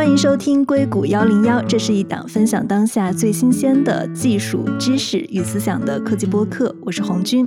欢迎收听硅谷幺零幺，这是一档分享当下最新鲜的技术知识与思想的科技播客。我是红军。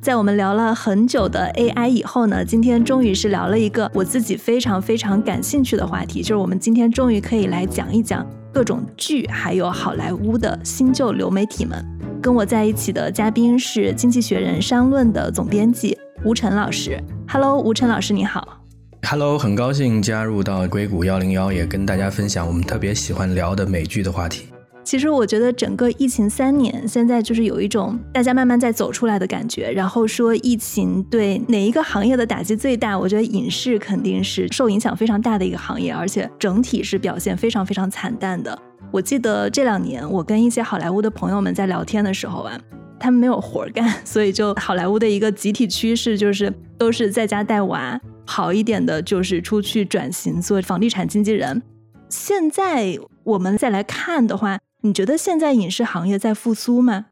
在我们聊了很久的 AI 以后呢，今天终于是聊了一个我自己非常非常感兴趣的话题，就是我们今天终于可以来讲一讲各种剧，还有好莱坞的新旧流媒体们。跟我在一起的嘉宾是《经济学人》商论的总编辑吴晨老师。Hello，吴晨老师，你好。Hello，很高兴加入到硅谷幺零幺，也跟大家分享我们特别喜欢聊的美剧的话题。其实我觉得整个疫情三年，现在就是有一种大家慢慢在走出来的感觉。然后说疫情对哪一个行业的打击最大？我觉得影视肯定是受影响非常大的一个行业，而且整体是表现非常非常惨淡的。我记得这两年我跟一些好莱坞的朋友们在聊天的时候啊，他们没有活干，所以就好莱坞的一个集体趋势就是都是在家带娃，好一点的就是出去转型做房地产经纪人。现在我们再来看的话。你觉得现在影视行业在复苏吗？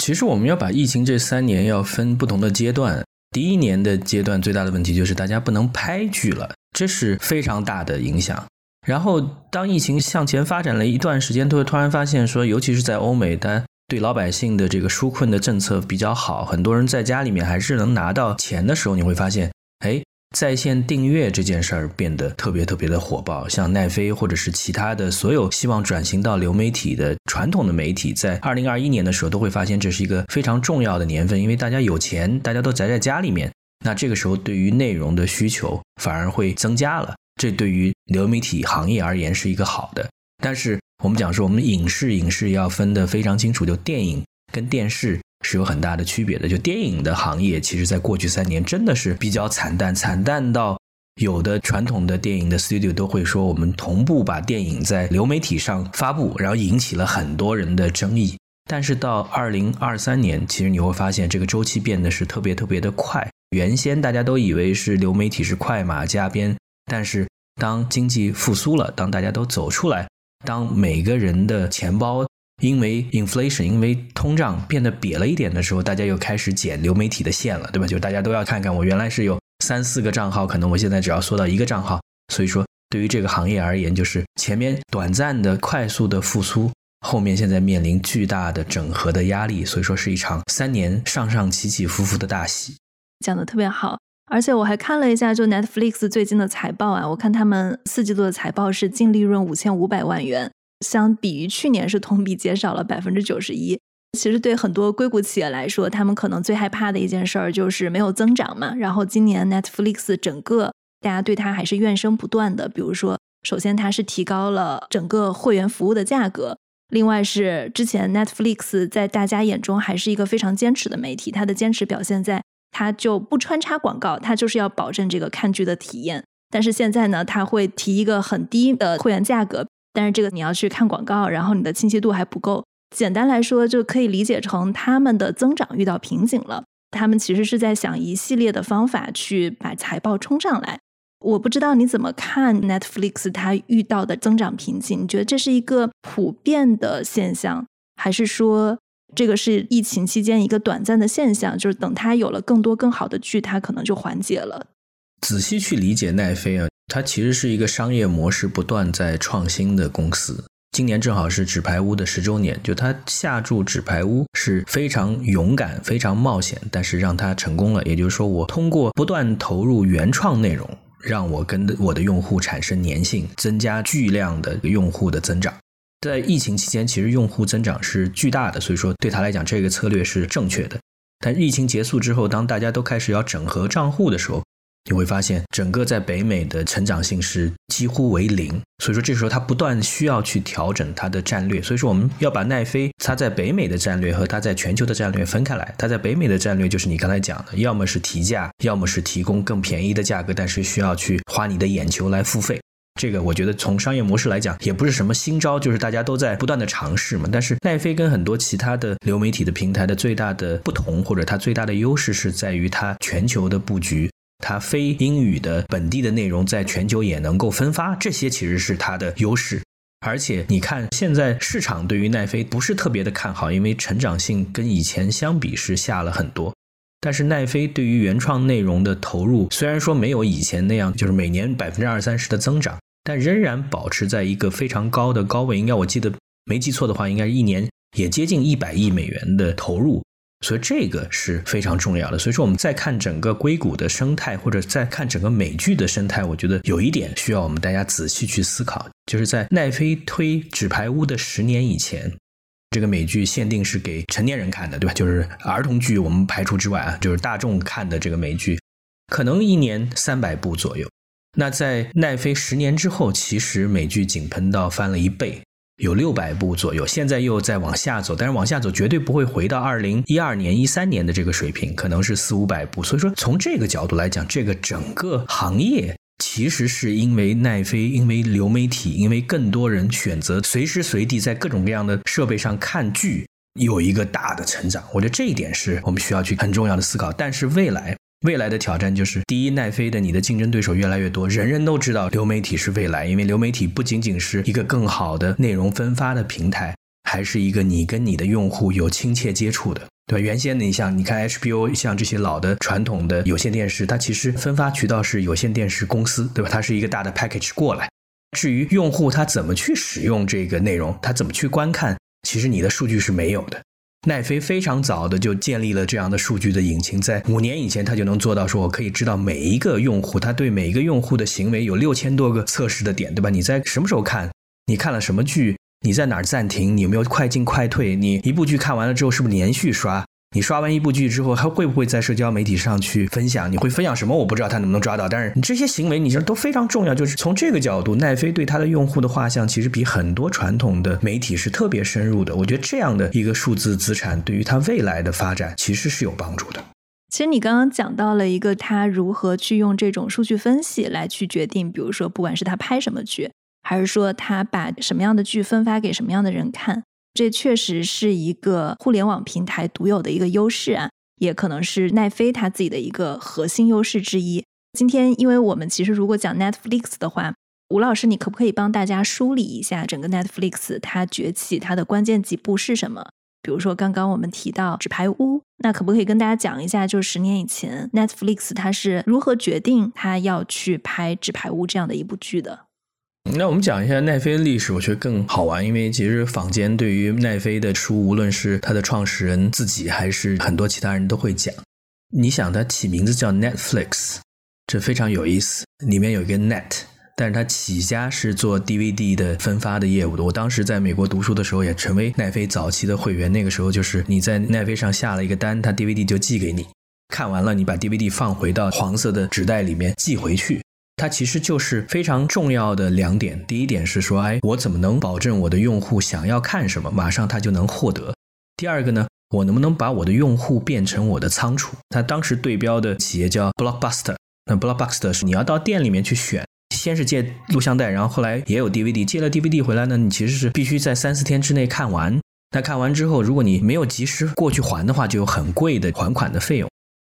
其实我们要把疫情这三年要分不同的阶段。第一年的阶段最大的问题就是大家不能拍剧了，这是非常大的影响。然后当疫情向前发展了一段时间，都会突然发现说，尤其是在欧美，它对老百姓的这个纾困的政策比较好，很多人在家里面还是能拿到钱的时候，你会发现，哎。在线订阅这件事儿变得特别特别的火爆，像奈飞或者是其他的所有希望转型到流媒体的传统的媒体，在二零二一年的时候都会发现这是一个非常重要的年份，因为大家有钱，大家都宅在家里面，那这个时候对于内容的需求反而会增加了，这对于流媒体行业而言是一个好的。但是我们讲说，我们影视影视要分得非常清楚，就电影跟电视。是有很大的区别的。就电影的行业，其实在过去三年真的是比较惨淡，惨淡到有的传统的电影的 studio 都会说，我们同步把电影在流媒体上发布，然后引起了很多人的争议。但是到二零二三年，其实你会发现这个周期变得是特别特别的快。原先大家都以为是流媒体是快马加鞭，但是当经济复苏了，当大家都走出来，当每个人的钱包。因为 inflation，因为通胀变得瘪了一点的时候，大家又开始剪流媒体的线了，对吧？就大家都要看看，我原来是有三四个账号，可能我现在只要缩到一个账号。所以说，对于这个行业而言，就是前面短暂的快速的复苏，后面现在面临巨大的整合的压力。所以说，是一场三年上上起起伏伏的大戏。讲的特别好，而且我还看了一下，就 Netflix 最近的财报啊，我看他们四季度的财报是净利润五千五百万元。相比于去年是同比减少了百分之九十一。其实对很多硅谷企业来说，他们可能最害怕的一件事儿就是没有增长嘛。然后今年 Netflix 整个大家对它还是怨声不断的。比如说，首先它是提高了整个会员服务的价格，另外是之前 Netflix 在大家眼中还是一个非常坚持的媒体，它的坚持表现在它就不穿插广告，它就是要保证这个看剧的体验。但是现在呢，它会提一个很低的会员价格。但是这个你要去看广告，然后你的清晰度还不够。简单来说，就可以理解成他们的增长遇到瓶颈了。他们其实是在想一系列的方法去把财报冲上来。我不知道你怎么看 Netflix 它遇到的增长瓶颈？你觉得这是一个普遍的现象，还是说这个是疫情期间一个短暂的现象？就是等它有了更多更好的剧，它可能就缓解了。仔细去理解奈飞啊。它其实是一个商业模式不断在创新的公司。今年正好是纸牌屋的十周年，就它下注纸牌屋是非常勇敢、非常冒险，但是让它成功了。也就是说，我通过不断投入原创内容，让我跟我的用户产生粘性，增加巨量的用户的增长。在疫情期间，其实用户增长是巨大的，所以说对他来讲，这个策略是正确的。但疫情结束之后，当大家都开始要整合账户的时候，你会发现，整个在北美的成长性是几乎为零，所以说这时候他不断需要去调整他的战略。所以说我们要把奈飞它在北美的战略和它在全球的战略分开来。它在北美的战略就是你刚才讲的，要么是提价，要么是提供更便宜的价格，但是需要去花你的眼球来付费。这个我觉得从商业模式来讲也不是什么新招，就是大家都在不断的尝试嘛。但是奈飞跟很多其他的流媒体的平台的最大的不同，或者它最大的优势是在于它全球的布局。它非英语的本地的内容在全球也能够分发，这些其实是它的优势。而且你看，现在市场对于奈飞不是特别的看好，因为成长性跟以前相比是下了很多。但是奈飞对于原创内容的投入，虽然说没有以前那样，就是每年百分之二三十的增长，但仍然保持在一个非常高的高位。应该我记得没记错的话，应该是一年也接近一百亿美元的投入，所以这个是非常重要的。所以说，我们再看整个硅谷的生态，或者再看整个美剧的生态，我觉得有一点需要我们大家仔细去思考，就是在奈飞推《纸牌屋》的十年以前。这个美剧限定是给成年人看的，对吧？就是儿童剧我们排除之外啊，就是大众看的这个美剧，可能一年三百部左右。那在奈飞十年之后，其实美剧井喷到翻了一倍，有六百部左右。现在又在往下走，但是往下走绝对不会回到二零一二年、一三年的这个水平，可能是四五百部。所以说，从这个角度来讲，这个整个行业。其实是因为奈飞，因为流媒体，因为更多人选择随时随地在各种各样的设备上看剧，有一个大的成长。我觉得这一点是我们需要去很重要的思考。但是未来，未来的挑战就是：第一，奈飞的你的竞争对手越来越多，人人都知道流媒体是未来，因为流媒体不仅仅是一个更好的内容分发的平台，还是一个你跟你的用户有亲切接触的。对吧，原先你像你看 HBO，像这些老的传统的有线电视，它其实分发渠道是有线电视公司，对吧？它是一个大的 package 过来。至于用户他怎么去使用这个内容，他怎么去观看，其实你的数据是没有的。奈飞非常早的就建立了这样的数据的引擎，在五年以前，他就能做到说，我可以知道每一个用户，他对每一个用户的行为有六千多个测试的点，对吧？你在什么时候看？你看了什么剧？你在哪儿暂停？你有没有快进快退？你一部剧看完了之后，是不是连续刷？你刷完一部剧之后，还会不会在社交媒体上去分享？你会分享什么？我不知道他能不能抓到。但是你这些行为，你说都非常重要。就是从这个角度，奈飞对他的用户的画像，其实比很多传统的媒体是特别深入的。我觉得这样的一个数字资产，对于他未来的发展，其实是有帮助的。其实你刚刚讲到了一个他如何去用这种数据分析来去决定，比如说不管是他拍什么剧。还是说他把什么样的剧分发给什么样的人看？这确实是一个互联网平台独有的一个优势啊，也可能是奈飞它自己的一个核心优势之一。今天，因为我们其实如果讲 Netflix 的话，吴老师，你可不可以帮大家梳理一下整个 Netflix 它崛起它的关键几步是什么？比如说刚刚我们提到《纸牌屋》，那可不可以跟大家讲一下，就是十年以前 Netflix 它是如何决定它要去拍《纸牌屋》这样的一部剧的？那我们讲一下奈飞的历史，我觉得更好玩，因为其实坊间对于奈飞的书，无论是它的创始人自己，还是很多其他人都会讲。你想，它起名字叫 Netflix，这非常有意思，里面有一个 net，但是它起家是做 DVD 的分发的业务的。我当时在美国读书的时候，也成为奈飞早期的会员。那个时候就是你在奈飞上下了一个单，它 DVD 就寄给你，看完了你把 DVD 放回到黄色的纸袋里面寄回去。它其实就是非常重要的两点。第一点是说，哎，我怎么能保证我的用户想要看什么，马上他就能获得？第二个呢，我能不能把我的用户变成我的仓储？他当时对标的企业叫 Blockbuster。那 Blockbuster 是你要到店里面去选，先是借录像带，然后后来也有 DVD，借了 DVD 回来呢，你其实是必须在三四天之内看完。那看完之后，如果你没有及时过去还的话，就有很贵的还款的费用。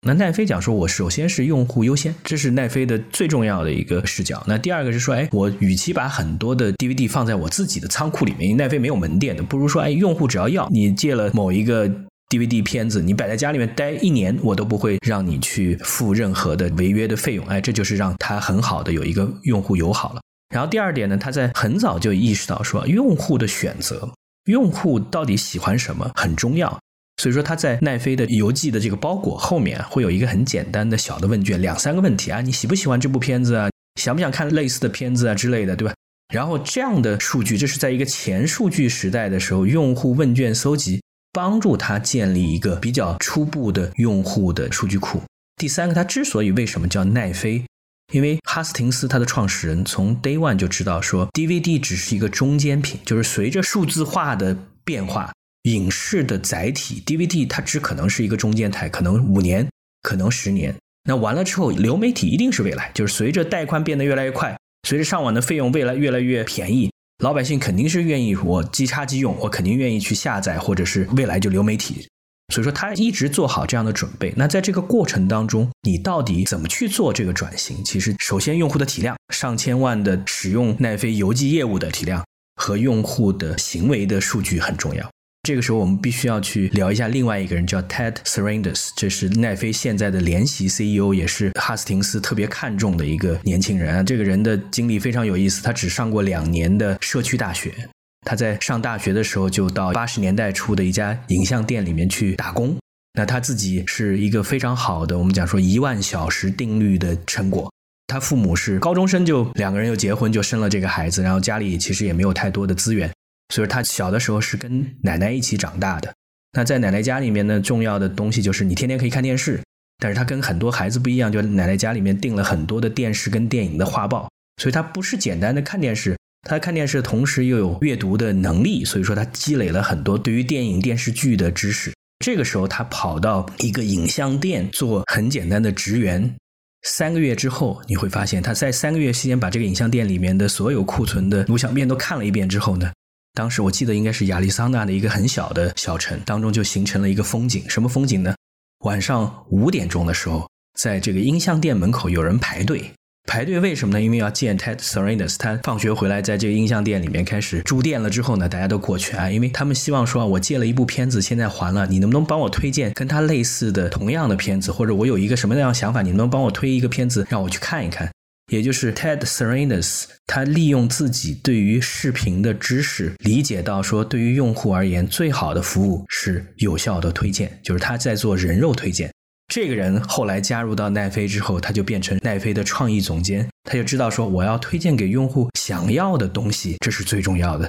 那奈飞讲说，我首先是用户优先，这是奈飞的最重要的一个视角。那第二个是说，哎，我与其把很多的 DVD 放在我自己的仓库里面，因为奈飞没有门店的，不如说，哎，用户只要要你借了某一个 DVD 片子，你摆在家里面待一年，我都不会让你去付任何的违约的费用。哎，这就是让他很好的有一个用户友好了。然后第二点呢，他在很早就意识到说，用户的选择，用户到底喜欢什么很重要。所以说他在奈飞的邮寄的这个包裹后面会有一个很简单的小的问卷，两三个问题啊，你喜不喜欢这部片子啊？想不想看类似的片子啊之类的，对吧？然后这样的数据，这是在一个前数据时代的时候，用户问卷搜集帮助他建立一个比较初步的用户的数据库。第三个，他之所以为什么叫奈飞，因为哈斯廷斯他的创始人从 Day One 就知道说，DVD 只是一个中间品，就是随着数字化的变化。影视的载体 DVD，它只可能是一个中间台，可能五年，可能十年。那完了之后，流媒体一定是未来，就是随着带宽变得越来越快，随着上网的费用未来越来越便宜，老百姓肯定是愿意我即插即用，我肯定愿意去下载，或者是未来就流媒体。所以说，他一直做好这样的准备。那在这个过程当中，你到底怎么去做这个转型？其实，首先用户的体量，上千万的使用奈飞邮寄业务的体量和用户的行为的数据很重要。这个时候我们必须要去聊一下另外一个人，叫 Ted Sarandos，这是奈飞现在的联席 CEO，也是哈斯廷斯特别看重的一个年轻人啊。这个人的经历非常有意思，他只上过两年的社区大学。他在上大学的时候就到八十年代初的一家影像店里面去打工。那他自己是一个非常好的，我们讲说一万小时定律的成果。他父母是高中生，就两个人又结婚，就生了这个孩子。然后家里其实也没有太多的资源，所以他小的时候是跟奶奶一起长大的。那在奶奶家里面呢，重要的东西就是你天天可以看电视。但是他跟很多孩子不一样，就奶奶家里面订了很多的电视跟电影的画报，所以他不是简单的看电视。他看电视的同时又有阅读的能力，所以说他积累了很多对于电影电视剧的知识。这个时候他跑到一个影像店做很简单的职员，三个月之后你会发现他在三个月期间把这个影像店里面的所有库存的录像片都看了一遍之后呢，当时我记得应该是亚利桑那的一个很小的小城当中就形成了一个风景，什么风景呢？晚上五点钟的时候，在这个音像店门口有人排队。排队为什么呢？因为要见 Ted Sarandos，他放学回来在这个音像店里面开始住店了之后呢，大家都过去啊，因为他们希望说啊，我借了一部片子，现在还了，你能不能帮我推荐跟他类似的同样的片子，或者我有一个什么样想法，你能不能帮我推一个片子让我去看一看？也就是 Ted Sarandos，他利用自己对于视频的知识，理解到说，对于用户而言，最好的服务是有效的推荐，就是他在做人肉推荐。这个人后来加入到奈飞之后，他就变成奈飞的创意总监。他就知道说，我要推荐给用户想要的东西，这是最重要的。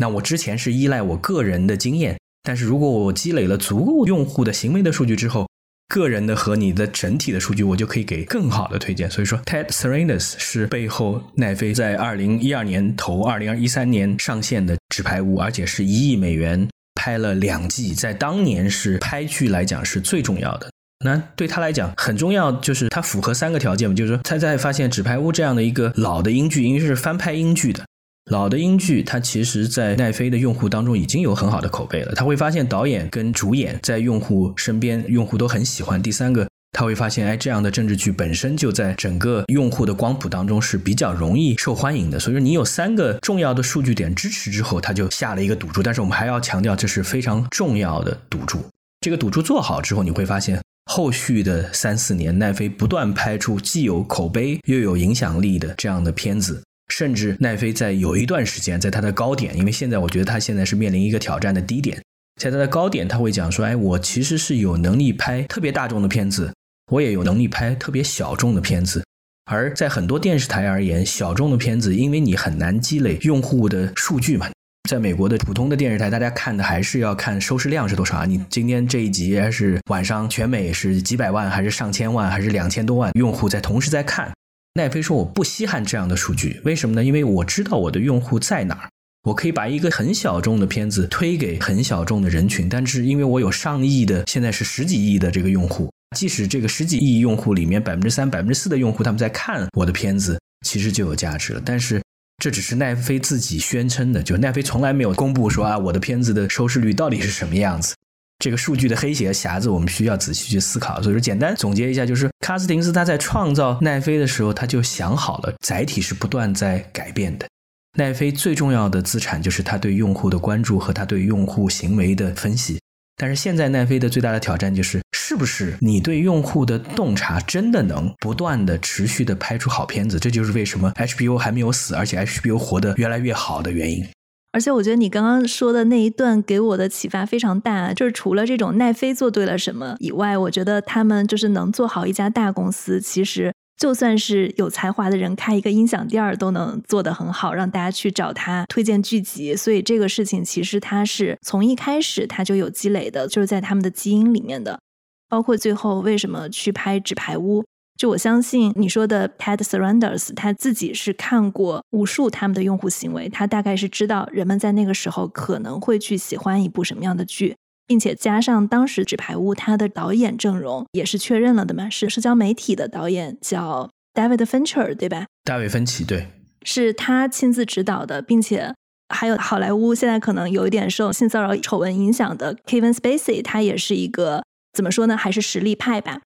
那我之前是依赖我个人的经验，但是如果我积累了足够用户的行为的数据之后，个人的和你的整体的数据，我就可以给更好的推荐。所以说，Ted Sarandos 是背后奈飞在二零一二年投、二零一三年上线的《纸牌屋》，而且是一亿美元拍了两季，在当年是拍剧来讲是最重要的。那对他来讲很重要，就是他符合三个条件嘛，就是说他在发现《纸牌屋》这样的一个老的英剧，因为是翻拍英剧的老的英剧，它其实在奈飞的用户当中已经有很好的口碑了。他会发现导演跟主演在用户身边，用户都很喜欢。第三个，他会发现，哎，这样的政治剧本身就在整个用户的光谱当中是比较容易受欢迎的。所以说，你有三个重要的数据点支持之后，他就下了一个赌注。但是我们还要强调，这是非常重要的赌注。这个赌注做好之后，你会发现。后续的三四年，奈飞不断拍出既有口碑又有影响力的这样的片子，甚至奈飞在有一段时间，在它的高点，因为现在我觉得它现在是面临一个挑战的低点，在它的高点，他会讲说：“哎，我其实是有能力拍特别大众的片子，我也有能力拍特别小众的片子。”而在很多电视台而言，小众的片子，因为你很难积累用户的数据嘛。在美国的普通的电视台，大家看的还是要看收视量是多少啊？你今天这一集是晚上全美是几百万，还是上千万，还是两千多万用户在同时在看？奈飞说我不稀罕这样的数据，为什么呢？因为我知道我的用户在哪儿，我可以把一个很小众的片子推给很小众的人群，但是因为我有上亿的，现在是十几亿的这个用户，即使这个十几亿用户里面百分之三、百分之四的用户他们在看我的片子，其实就有价值了，但是。这只是奈飞自己宣称的，就奈飞从来没有公布说啊，我的片子的收视率到底是什么样子。这个数据的黑鞋匣子，我们需要仔细去思考。所以说，简单总结一下，就是卡斯廷斯他在创造奈飞的时候，他就想好了，载体是不断在改变的。奈飞最重要的资产就是他对用户的关注和他对用户行为的分析。但是现在奈飞的最大的挑战就是，是不是你对用户的洞察真的能不断的持续的拍出好片子？这就是为什么 HBO 还没有死，而且 HBO 活得越来越好的原因。而且我觉得你刚刚说的那一段给我的启发非常大，就是除了这种奈飞做对了什么以外，我觉得他们就是能做好一家大公司，其实。就算是有才华的人开一个音响店儿都能做得很好，让大家去找他推荐剧集。所以这个事情其实他是从一开始他就有积累的，就是在他们的基因里面的。包括最后为什么去拍《纸牌屋》，就我相信你说的 Ted Sarandos，他自己是看过无数他们的用户行为，他大概是知道人们在那个时候可能会去喜欢一部什么样的剧。并且加上当时《纸牌屋》它的导演阵容也是确认了的嘛，是社交媒体的导演叫 David Fincher，对吧？大卫芬奇，对，是他亲自指导的，并且还有好莱坞现在可能有一点受性骚扰丑闻影响的 Kevin Spacey，他也是一个怎么说呢？还是实力派吧。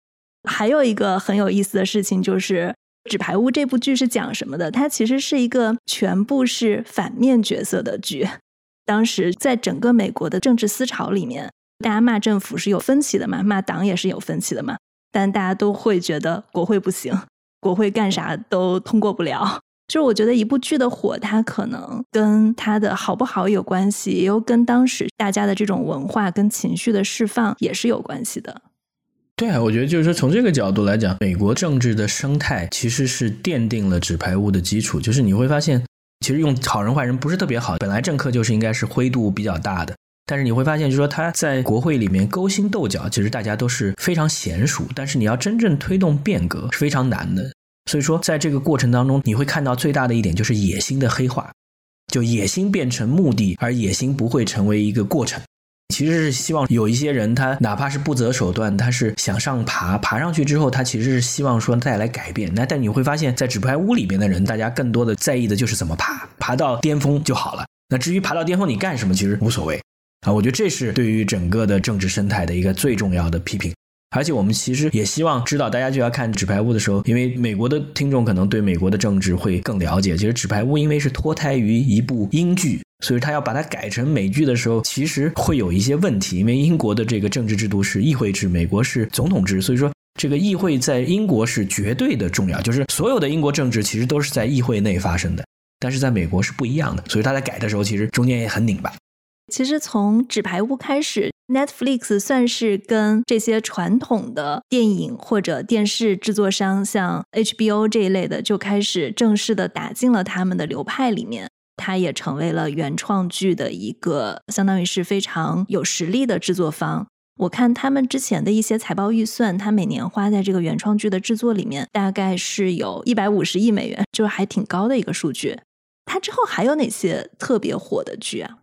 还有一个很有意思的事情就是，《纸牌屋》这部剧是讲什么的？它其实是一个全部是反面角色的剧。当时在整个美国的政治思潮里面，大家骂政府是有分歧的嘛，骂党也是有分歧的嘛，但大家都会觉得国会不行，国会干啥都通过不了。就是我觉得一部剧的火，它可能跟它的好不好有关系，也有跟当时大家的这种文化跟情绪的释放也是有关系的。对啊，我觉得就是说，从这个角度来讲，美国政治的生态其实是奠定了纸牌屋的基础。就是你会发现，其实用好人坏人不是特别好，本来政客就是应该是灰度比较大的。但是你会发现，就是说他在国会里面勾心斗角，其实大家都是非常娴熟。但是你要真正推动变革是非常难的。所以说，在这个过程当中，你会看到最大的一点就是野心的黑化，就野心变成目的，而野心不会成为一个过程。其实是希望有一些人，他哪怕是不择手段，他是想上爬，爬上去之后，他其实是希望说带来改变。那但你会发现在纸牌屋里边的人，大家更多的在意的就是怎么爬，爬到巅峰就好了。那至于爬到巅峰你干什么，其实无所谓啊。我觉得这是对于整个的政治生态的一个最重要的批评。而且我们其实也希望知道，大家就要看《纸牌屋》的时候，因为美国的听众可能对美国的政治会更了解。其实《纸牌屋》因为是脱胎于一部英剧，所以他要把它改成美剧的时候，其实会有一些问题。因为英国的这个政治制度是议会制，美国是总统制，所以说这个议会在英国是绝对的重要，就是所有的英国政治其实都是在议会内发生的，但是在美国是不一样的，所以他在改的时候，其实中间也很拧巴。其实从《纸牌屋》开始。Netflix 算是跟这些传统的电影或者电视制作商，像 HBO 这一类的，就开始正式的打进了他们的流派里面。它也成为了原创剧的一个，相当于是非常有实力的制作方。我看他们之前的一些财报预算，它每年花在这个原创剧的制作里面，大概是有一百五十亿美元，就是还挺高的一个数据。它之后还有哪些特别火的剧啊？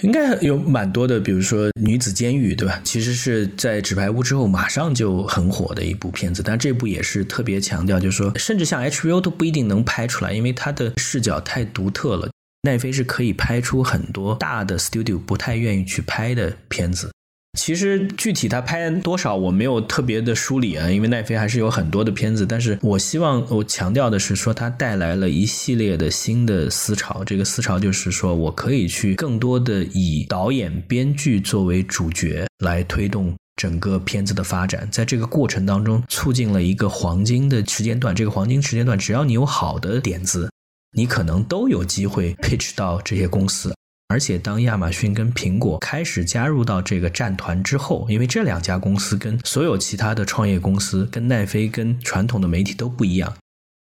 应该有蛮多的，比如说《女子监狱》，对吧？其实是在《纸牌屋》之后马上就很火的一部片子，但这部也是特别强调，就是说，甚至像 HBO 都不一定能拍出来，因为它的视角太独特了。奈飞是可以拍出很多大的 studio 不太愿意去拍的片子。其实具体他拍多少我没有特别的梳理啊，因为奈飞还是有很多的片子。但是我希望我强调的是说，他带来了一系列的新的思潮。这个思潮就是说我可以去更多的以导演、编剧作为主角来推动整个片子的发展，在这个过程当中促进了一个黄金的时间段。这个黄金时间段，只要你有好的点子，你可能都有机会 pitch 到这些公司。而且，当亚马逊跟苹果开始加入到这个战团之后，因为这两家公司跟所有其他的创业公司、跟奈飞、跟传统的媒体都不一样，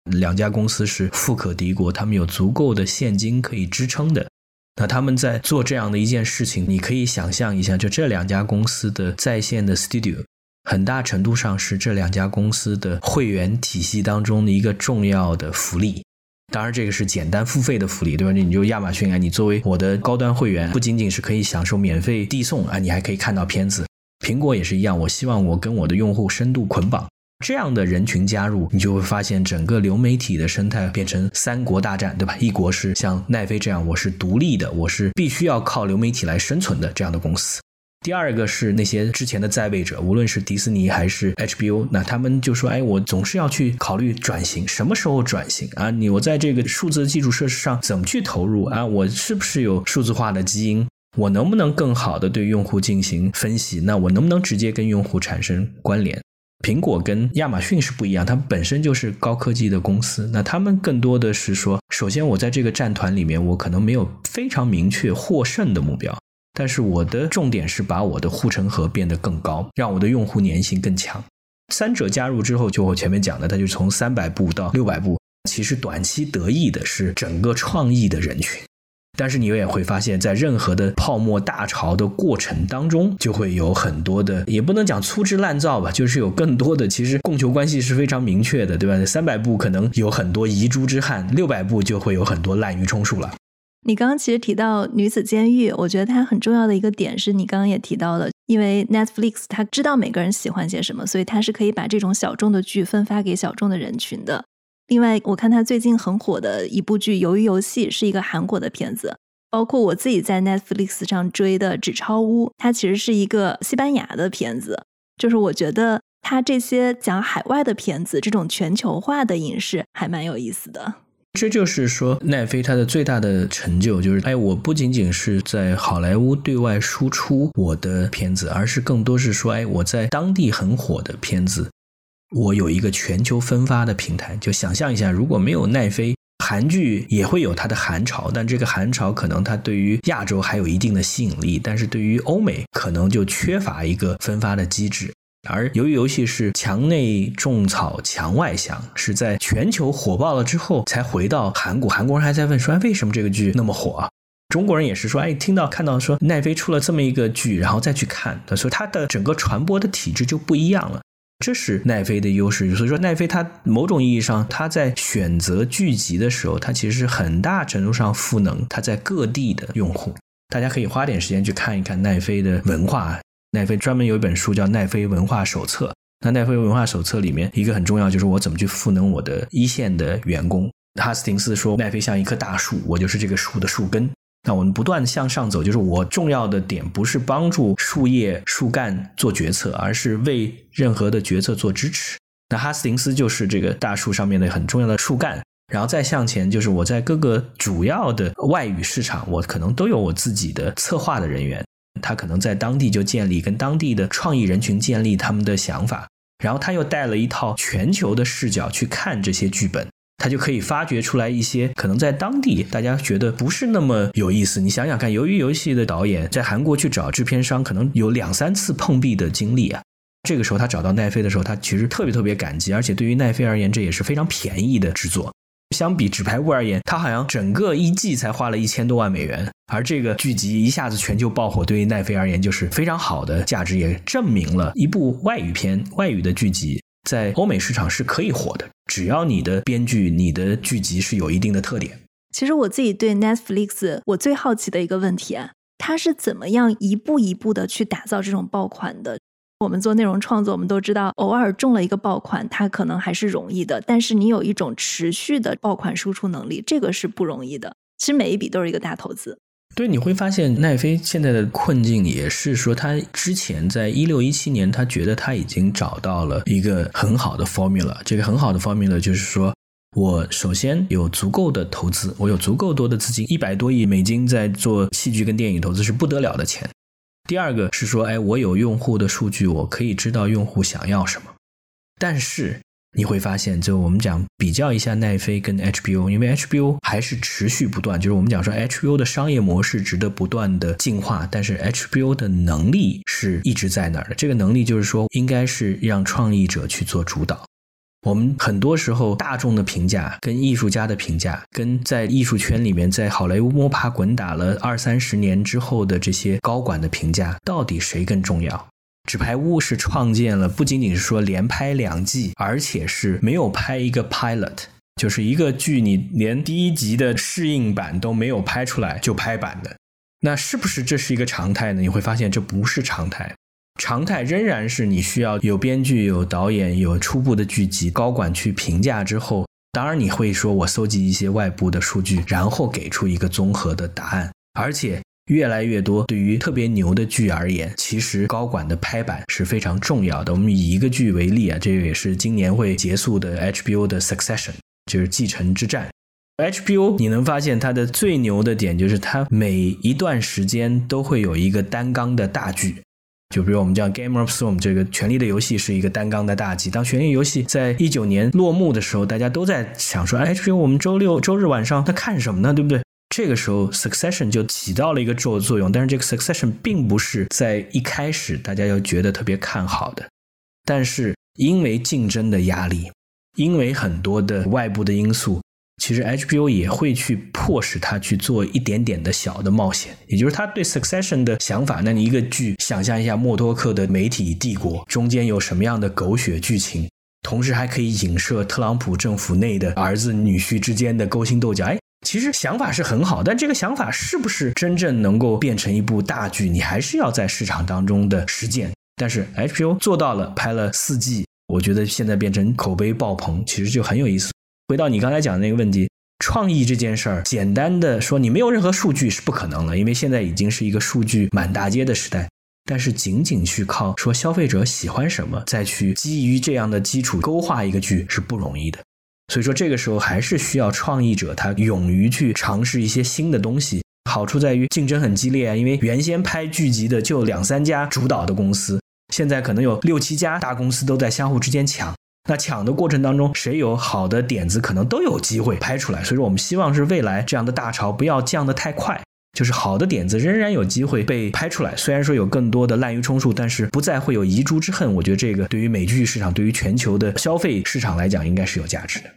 两家公司是富可敌国，他们有足够的现金可以支撑的。那他们在做这样的一件事情，你可以想象一下，就这两家公司的在线的 studio，很大程度上是这两家公司的会员体系当中的一个重要的福利。当然，这个是简单付费的福利，对吧？你就亚马逊啊，你作为我的高端会员，不仅仅是可以享受免费递送啊，你还可以看到片子。苹果也是一样，我希望我跟我的用户深度捆绑，这样的人群加入，你就会发现整个流媒体的生态变成三国大战，对吧？一国是像奈飞这样，我是独立的，我是必须要靠流媒体来生存的这样的公司。第二个是那些之前的在位者，无论是迪士尼还是 HBO，那他们就说：“哎，我总是要去考虑转型，什么时候转型啊？你我在这个数字基础设施上怎么去投入啊？我是不是有数字化的基因？我能不能更好的对用户进行分析？那我能不能直接跟用户产生关联？苹果跟亚马逊是不一样，它本身就是高科技的公司，那他们更多的是说，首先我在这个战团里面，我可能没有非常明确获胜的目标。”但是我的重点是把我的护城河变得更高，让我的用户粘性更强。三者加入之后，就我前面讲的，它就从三百步到六百步。其实短期得益的是整个创意的人群，但是你也会发现，在任何的泡沫大潮的过程当中，就会有很多的，也不能讲粗制滥造吧，就是有更多的，其实供求关系是非常明确的，对吧？三百步可能有很多遗珠之憾，六百步就会有很多滥竽充数了。你刚刚其实提到女子监狱，我觉得它很重要的一个点是你刚刚也提到了，因为 Netflix 它知道每个人喜欢些什么，所以它是可以把这种小众的剧分发给小众的人群的。另外，我看它最近很火的一部剧《鱿鱼游戏》是一个韩国的片子，包括我自己在 Netflix 上追的《纸钞屋》，它其实是一个西班牙的片子。就是我觉得它这些讲海外的片子，这种全球化的影视还蛮有意思的。这就是说，奈飞它的最大的成就就是，哎，我不仅仅是在好莱坞对外输出我的片子，而是更多是说，哎，我在当地很火的片子，我有一个全球分发的平台。就想象一下，如果没有奈飞，韩剧也会有它的韩潮，但这个韩潮可能它对于亚洲还有一定的吸引力，但是对于欧美可能就缺乏一个分发的机制。而由于游戏是墙内种草，墙外香，是在全球火爆了之后才回到韩国。韩国人还在问说：“，为什么这个剧那么火？”啊？中国人也是说：“哎，听到看到说奈飞出了这么一个剧，然后再去看，所以它的整个传播的体制就不一样了。”这是奈飞的优势。所以说，奈飞它某种意义上，它在选择剧集的时候，它其实很大程度上赋能它在各地的用户。大家可以花点时间去看一看奈飞的文化。奈飞专门有一本书叫《奈飞文化手册》。那奈飞文化手册里面一个很重要，就是我怎么去赋能我的一线的员工。哈斯廷斯说，奈飞像一棵大树，我就是这个树的树根。那我们不断向上走，就是我重要的点不是帮助树叶、树干做决策，而是为任何的决策做支持。那哈斯廷斯就是这个大树上面的很重要的树干。然后再向前，就是我在各个主要的外语市场，我可能都有我自己的策划的人员。他可能在当地就建立跟当地的创意人群建立他们的想法，然后他又带了一套全球的视角去看这些剧本，他就可以发掘出来一些可能在当地大家觉得不是那么有意思。你想想看，由于游戏的导演在韩国去找制片商，可能有两三次碰壁的经历啊。这个时候他找到奈飞的时候，他其实特别特别感激，而且对于奈飞而言，这也是非常便宜的制作。相比纸牌屋而言，它好像整个一季才花了一千多万美元，而这个剧集一下子全球爆火，对于奈飞而言就是非常好的价值，也证明了一部外语片、外语的剧集在欧美市场是可以火的，只要你的编剧、你的剧集是有一定的特点。其实我自己对 Netflix 我最好奇的一个问题啊，它是怎么样一步一步的去打造这种爆款的？我们做内容创作，我们都知道，偶尔中了一个爆款，它可能还是容易的。但是你有一种持续的爆款输出能力，这个是不容易的。其实每一笔都是一个大投资。对，你会发现奈飞现在的困境也是说，他之前在一六一七年，他觉得他已经找到了一个很好的 formula。这个很好的 formula 就是说，我首先有足够的投资，我有足够多的资金，一百多亿美金在做戏剧跟电影投资是不得了的钱。第二个是说，哎，我有用户的数据，我可以知道用户想要什么。但是你会发现，就我们讲比较一下奈飞跟 HBO，因为 HBO 还是持续不断，就是我们讲说 HBO 的商业模式值得不断的进化，但是 HBO 的能力是一直在那儿的。这个能力就是说，应该是让创意者去做主导。我们很多时候大众的评价跟艺术家的评价，跟在艺术圈里面在好莱坞摸爬滚打了二三十年之后的这些高管的评价，到底谁更重要？纸牌屋是创建了，不仅仅是说连拍两季，而且是没有拍一个 pilot，就是一个剧你连第一集的试映版都没有拍出来就拍版的，那是不是这是一个常态呢？你会发现这不是常态。常态仍然是你需要有编剧、有导演、有初步的剧集，高管去评价之后，当然你会说我搜集一些外部的数据，然后给出一个综合的答案。而且越来越多，对于特别牛的剧而言，其实高管的拍板是非常重要的。我们以一个剧为例啊，这个也是今年会结束的 HBO 的 Succession，就是继承之战。HBO 你能发现它的最牛的点就是它每一段时间都会有一个单纲的大剧。就比如我们讲《Game of Thrones》这个《权力的游戏》是一个单纲的大集。当《权力游戏》在一九年落幕的时候，大家都在想说：“哎这是我们周六周日晚上在看什么呢？对不对？”这个时候，《Succession》就起到了一个作作用。但是这个《Succession》并不是在一开始大家要觉得特别看好的。但是因为竞争的压力，因为很多的外部的因素。其实 HBO 也会去迫使他去做一点点的小的冒险，也就是他对 Succession 的想法。那你一个剧，想象一下默多克的媒体帝国中间有什么样的狗血剧情，同时还可以影射特朗普政府内的儿子女婿之间的勾心斗角。哎，其实想法是很好，但这个想法是不是真正能够变成一部大剧，你还是要在市场当中的实践。但是 HBO 做到了，拍了四季，我觉得现在变成口碑爆棚，其实就很有意思。回到你刚才讲的那个问题，创意这件事儿，简单的说，你没有任何数据是不可能的，因为现在已经是一个数据满大街的时代。但是仅仅去靠说消费者喜欢什么，再去基于这样的基础勾画一个剧是不容易的。所以说这个时候还是需要创意者，他勇于去尝试一些新的东西。好处在于竞争很激烈啊，因为原先拍剧集的就两三家主导的公司，现在可能有六七家大公司都在相互之间抢。那抢的过程当中，谁有好的点子，可能都有机会拍出来。所以说，我们希望是未来这样的大潮不要降得太快，就是好的点子仍然有机会被拍出来。虽然说有更多的滥竽充数，但是不再会有遗珠之恨。我觉得这个对于美剧市场，对于全球的消费市场来讲，应该是有价值的。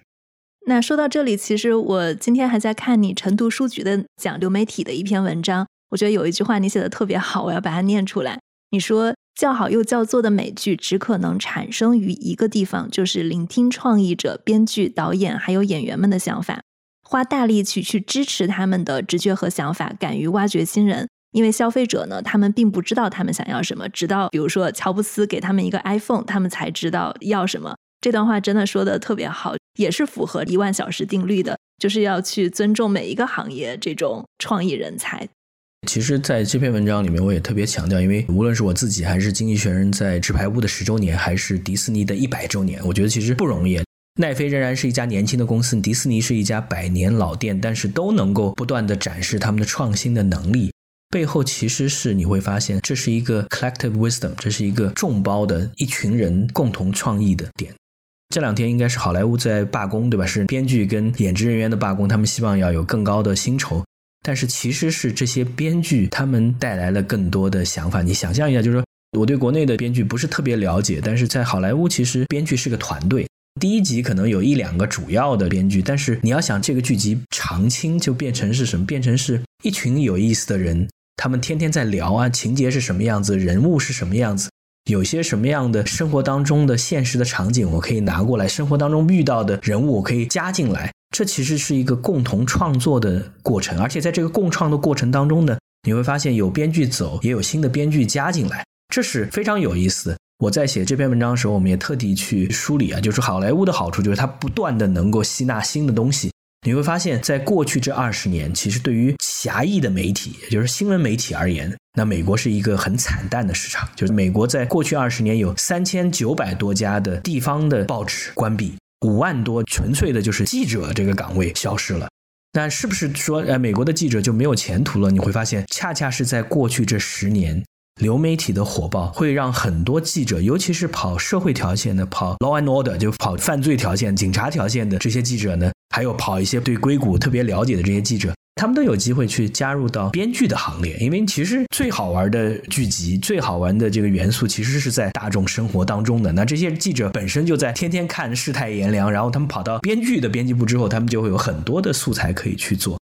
那说到这里，其实我今天还在看你晨读书局的讲流媒体的一篇文章，我觉得有一句话你写的特别好，我要把它念出来。你说叫好又叫座的美剧只可能产生于一个地方，就是聆听创意者、编剧、导演还有演员们的想法，花大力气去支持他们的直觉和想法，敢于挖掘新人。因为消费者呢，他们并不知道他们想要什么，直到比如说乔布斯给他们一个 iPhone，他们才知道要什么。这段话真的说的特别好，也是符合一万小时定律的，就是要去尊重每一个行业这种创意人才。其实，在这篇文章里面，我也特别强调，因为无论是我自己，还是《经济学人》在《纸牌屋》的十周年，还是迪士尼的一百周年，我觉得其实不容易。奈飞仍然是一家年轻的公司，迪士尼是一家百年老店，但是都能够不断的展示他们的创新的能力。背后其实是你会发现，这是一个 collective wisdom，这是一个众包的一群人共同创意的点。这两天应该是好莱坞在罢工，对吧？是编剧跟演职人员的罢工，他们希望要有更高的薪酬。但是其实是这些编剧他们带来了更多的想法。你想象一下，就是说我对国内的编剧不是特别了解，但是在好莱坞其实编剧是个团队。第一集可能有一两个主要的编剧，但是你要想这个剧集长青，就变成是什么？变成是一群有意思的人，他们天天在聊啊，情节是什么样子，人物是什么样子。有些什么样的生活当中的现实的场景，我可以拿过来；生活当中遇到的人物，我可以加进来。这其实是一个共同创作的过程，而且在这个共创的过程当中呢，你会发现有编剧走，也有新的编剧加进来，这是非常有意思的。我在写这篇文章的时候，我们也特地去梳理啊，就是好莱坞的好处就是它不断的能够吸纳新的东西。你会发现在过去这二十年，其实对于狭义的媒体，也就是新闻媒体而言。那美国是一个很惨淡的市场，就是美国在过去二十年有三千九百多家的地方的报纸关闭，五万多纯粹的就是记者这个岗位消失了。但是不是说，呃，美国的记者就没有前途了？你会发现，恰恰是在过去这十年，流媒体的火爆会让很多记者，尤其是跑社会条线的、跑 law and order 就跑犯罪条线、警察条线的这些记者呢，还有跑一些对硅谷特别了解的这些记者。他们都有机会去加入到编剧的行列，因为其实最好玩的剧集、最好玩的这个元素，其实是在大众生活当中的。那这些记者本身就在天天看世态炎凉，然后他们跑到编剧的编辑部之后，他们就会有很多的素材可以去做。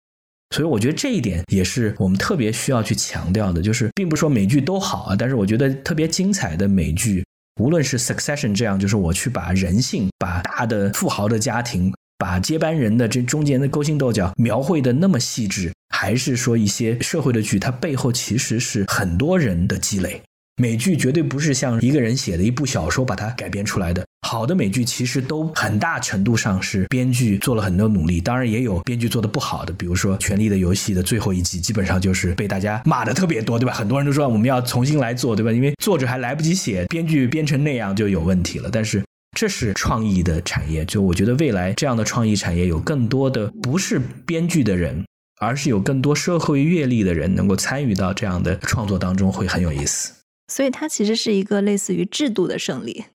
所以我觉得这一点也是我们特别需要去强调的，就是并不说美剧都好啊，但是我觉得特别精彩的美剧，无论是 Succession 这样，就是我去把人性、把大的富豪的家庭。把接班人的这中间的勾心斗角描绘的那么细致，还是说一些社会的剧，它背后其实是很多人的积累。美剧绝对不是像一个人写的一部小说把它改编出来的。好的美剧其实都很大程度上是编剧做了很多努力，当然也有编剧做的不好的，比如说《权力的游戏》的最后一集，基本上就是被大家骂的特别多，对吧？很多人都说我们要重新来做，对吧？因为作者还来不及写，编剧编成那样就有问题了。但是。这是创意的产业，就我觉得未来这样的创意产业有更多的不是编剧的人，而是有更多社会阅历的人能够参与到这样的创作当中，会很有意思。所以它其实是一个类似于制度的胜利。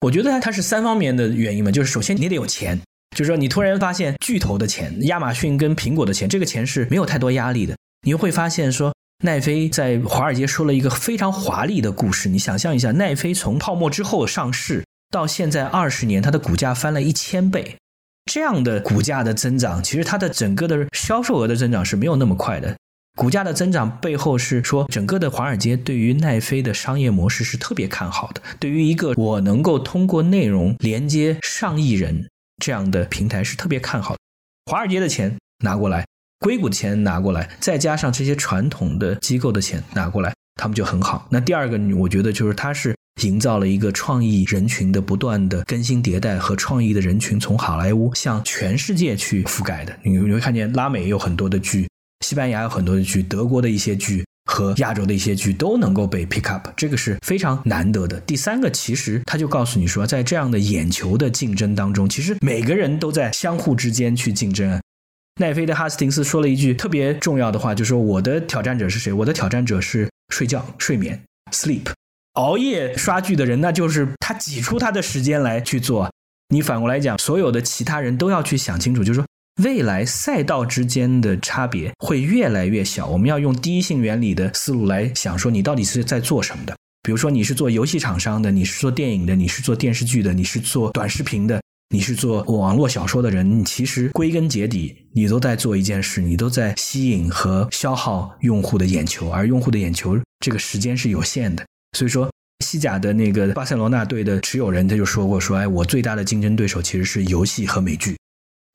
我觉得它是三方面的原因嘛，就是首先你得有钱，就是说你突然发现巨头的钱，亚马逊跟苹果的钱，这个钱是没有太多压力的。你会发现说，奈飞在华尔街说了一个非常华丽的故事，你想象一下，奈飞从泡沫之后上市。到现在二十年，它的股价翻了一千倍，这样的股价的增长，其实它的整个的销售额的增长是没有那么快的。股价的增长背后是说，整个的华尔街对于奈飞的商业模式是特别看好的。对于一个我能够通过内容连接上亿人这样的平台是特别看好的。华尔街的钱拿过来，硅谷的钱拿过来，再加上这些传统的机构的钱拿过来，他们就很好。那第二个，我觉得就是它是。营造了一个创意人群的不断的更新迭代和创意的人群从好莱坞向全世界去覆盖的。你你会看见拉美有很多的剧，西班牙有很多的剧，德国的一些剧，和亚洲的一些剧都能够被 pick up，这个是非常难得的。第三个，其实他就告诉你说，在这样的眼球的竞争当中，其实每个人都在相互之间去竞争。奈飞的哈斯廷斯说了一句特别重要的话，就说我的挑战者是谁？我的挑战者是睡觉、睡眠、sleep。熬夜刷剧的人，那就是他挤出他的时间来去做。你反过来讲，所有的其他人都要去想清楚，就是说未来赛道之间的差别会越来越小。我们要用第一性原理的思路来想，说你到底是在做什么的。比如说，你是做游戏厂商的，你是做电影的，你是做电视剧的，你是做短视频的。你是做网络小说的人，你其实归根结底，你都在做一件事，你都在吸引和消耗用户的眼球，而用户的眼球这个时间是有限的。所以说，西甲的那个巴塞罗那队的持有人他就说过，说哎，我最大的竞争对手其实是游戏和美剧，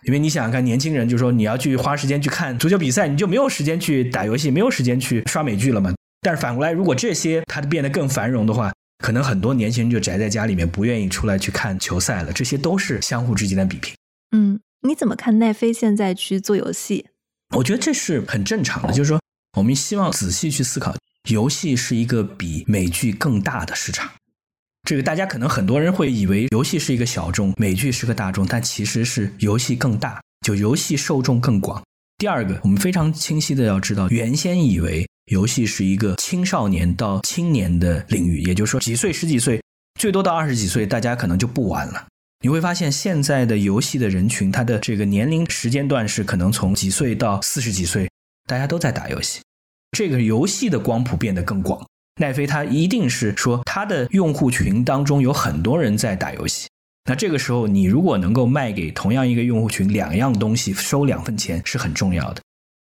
因为你想想看，年轻人就说你要去花时间去看足球比赛，你就没有时间去打游戏，没有时间去刷美剧了嘛。但是反过来，如果这些它变得更繁荣的话，可能很多年轻人就宅在家里面，不愿意出来去看球赛了。这些都是相互之间的比拼。嗯，你怎么看奈飞现在去做游戏？我觉得这是很正常的，就是说我们希望仔细去思考，游戏是一个比美剧更大的市场。这个大家可能很多人会以为游戏是一个小众，美剧是个大众，但其实是游戏更大，就游戏受众更广。第二个，我们非常清晰的要知道，原先以为。游戏是一个青少年到青年的领域，也就是说，几岁、十几岁，最多到二十几岁，大家可能就不玩了。你会发现，现在的游戏的人群，他的这个年龄时间段是可能从几岁到四十几岁，大家都在打游戏。这个游戏的光谱变得更广。奈飞它一定是说，它的用户群当中有很多人在打游戏。那这个时候，你如果能够卖给同样一个用户群两样东西，收两份钱，是很重要的。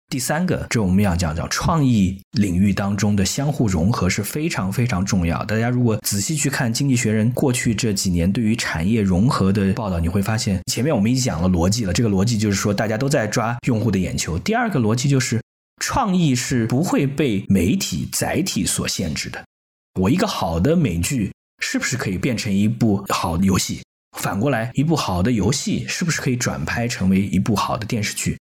第三个，这我们要讲叫创意领域当中的相互融合是非常非常重要。大家如果仔细去看《经济学人》过去这几年对于产业融合的报道，你会发现，前面我们已经讲了逻辑了。这个逻辑就是说，大家都在抓用户的眼球。第二个逻辑就是，创意是不会被媒体载体所限制的。我一个好的美剧是不是可以变成一部好的游戏？反过来，一部好的游戏是不是可以转拍成为一部好的电视剧？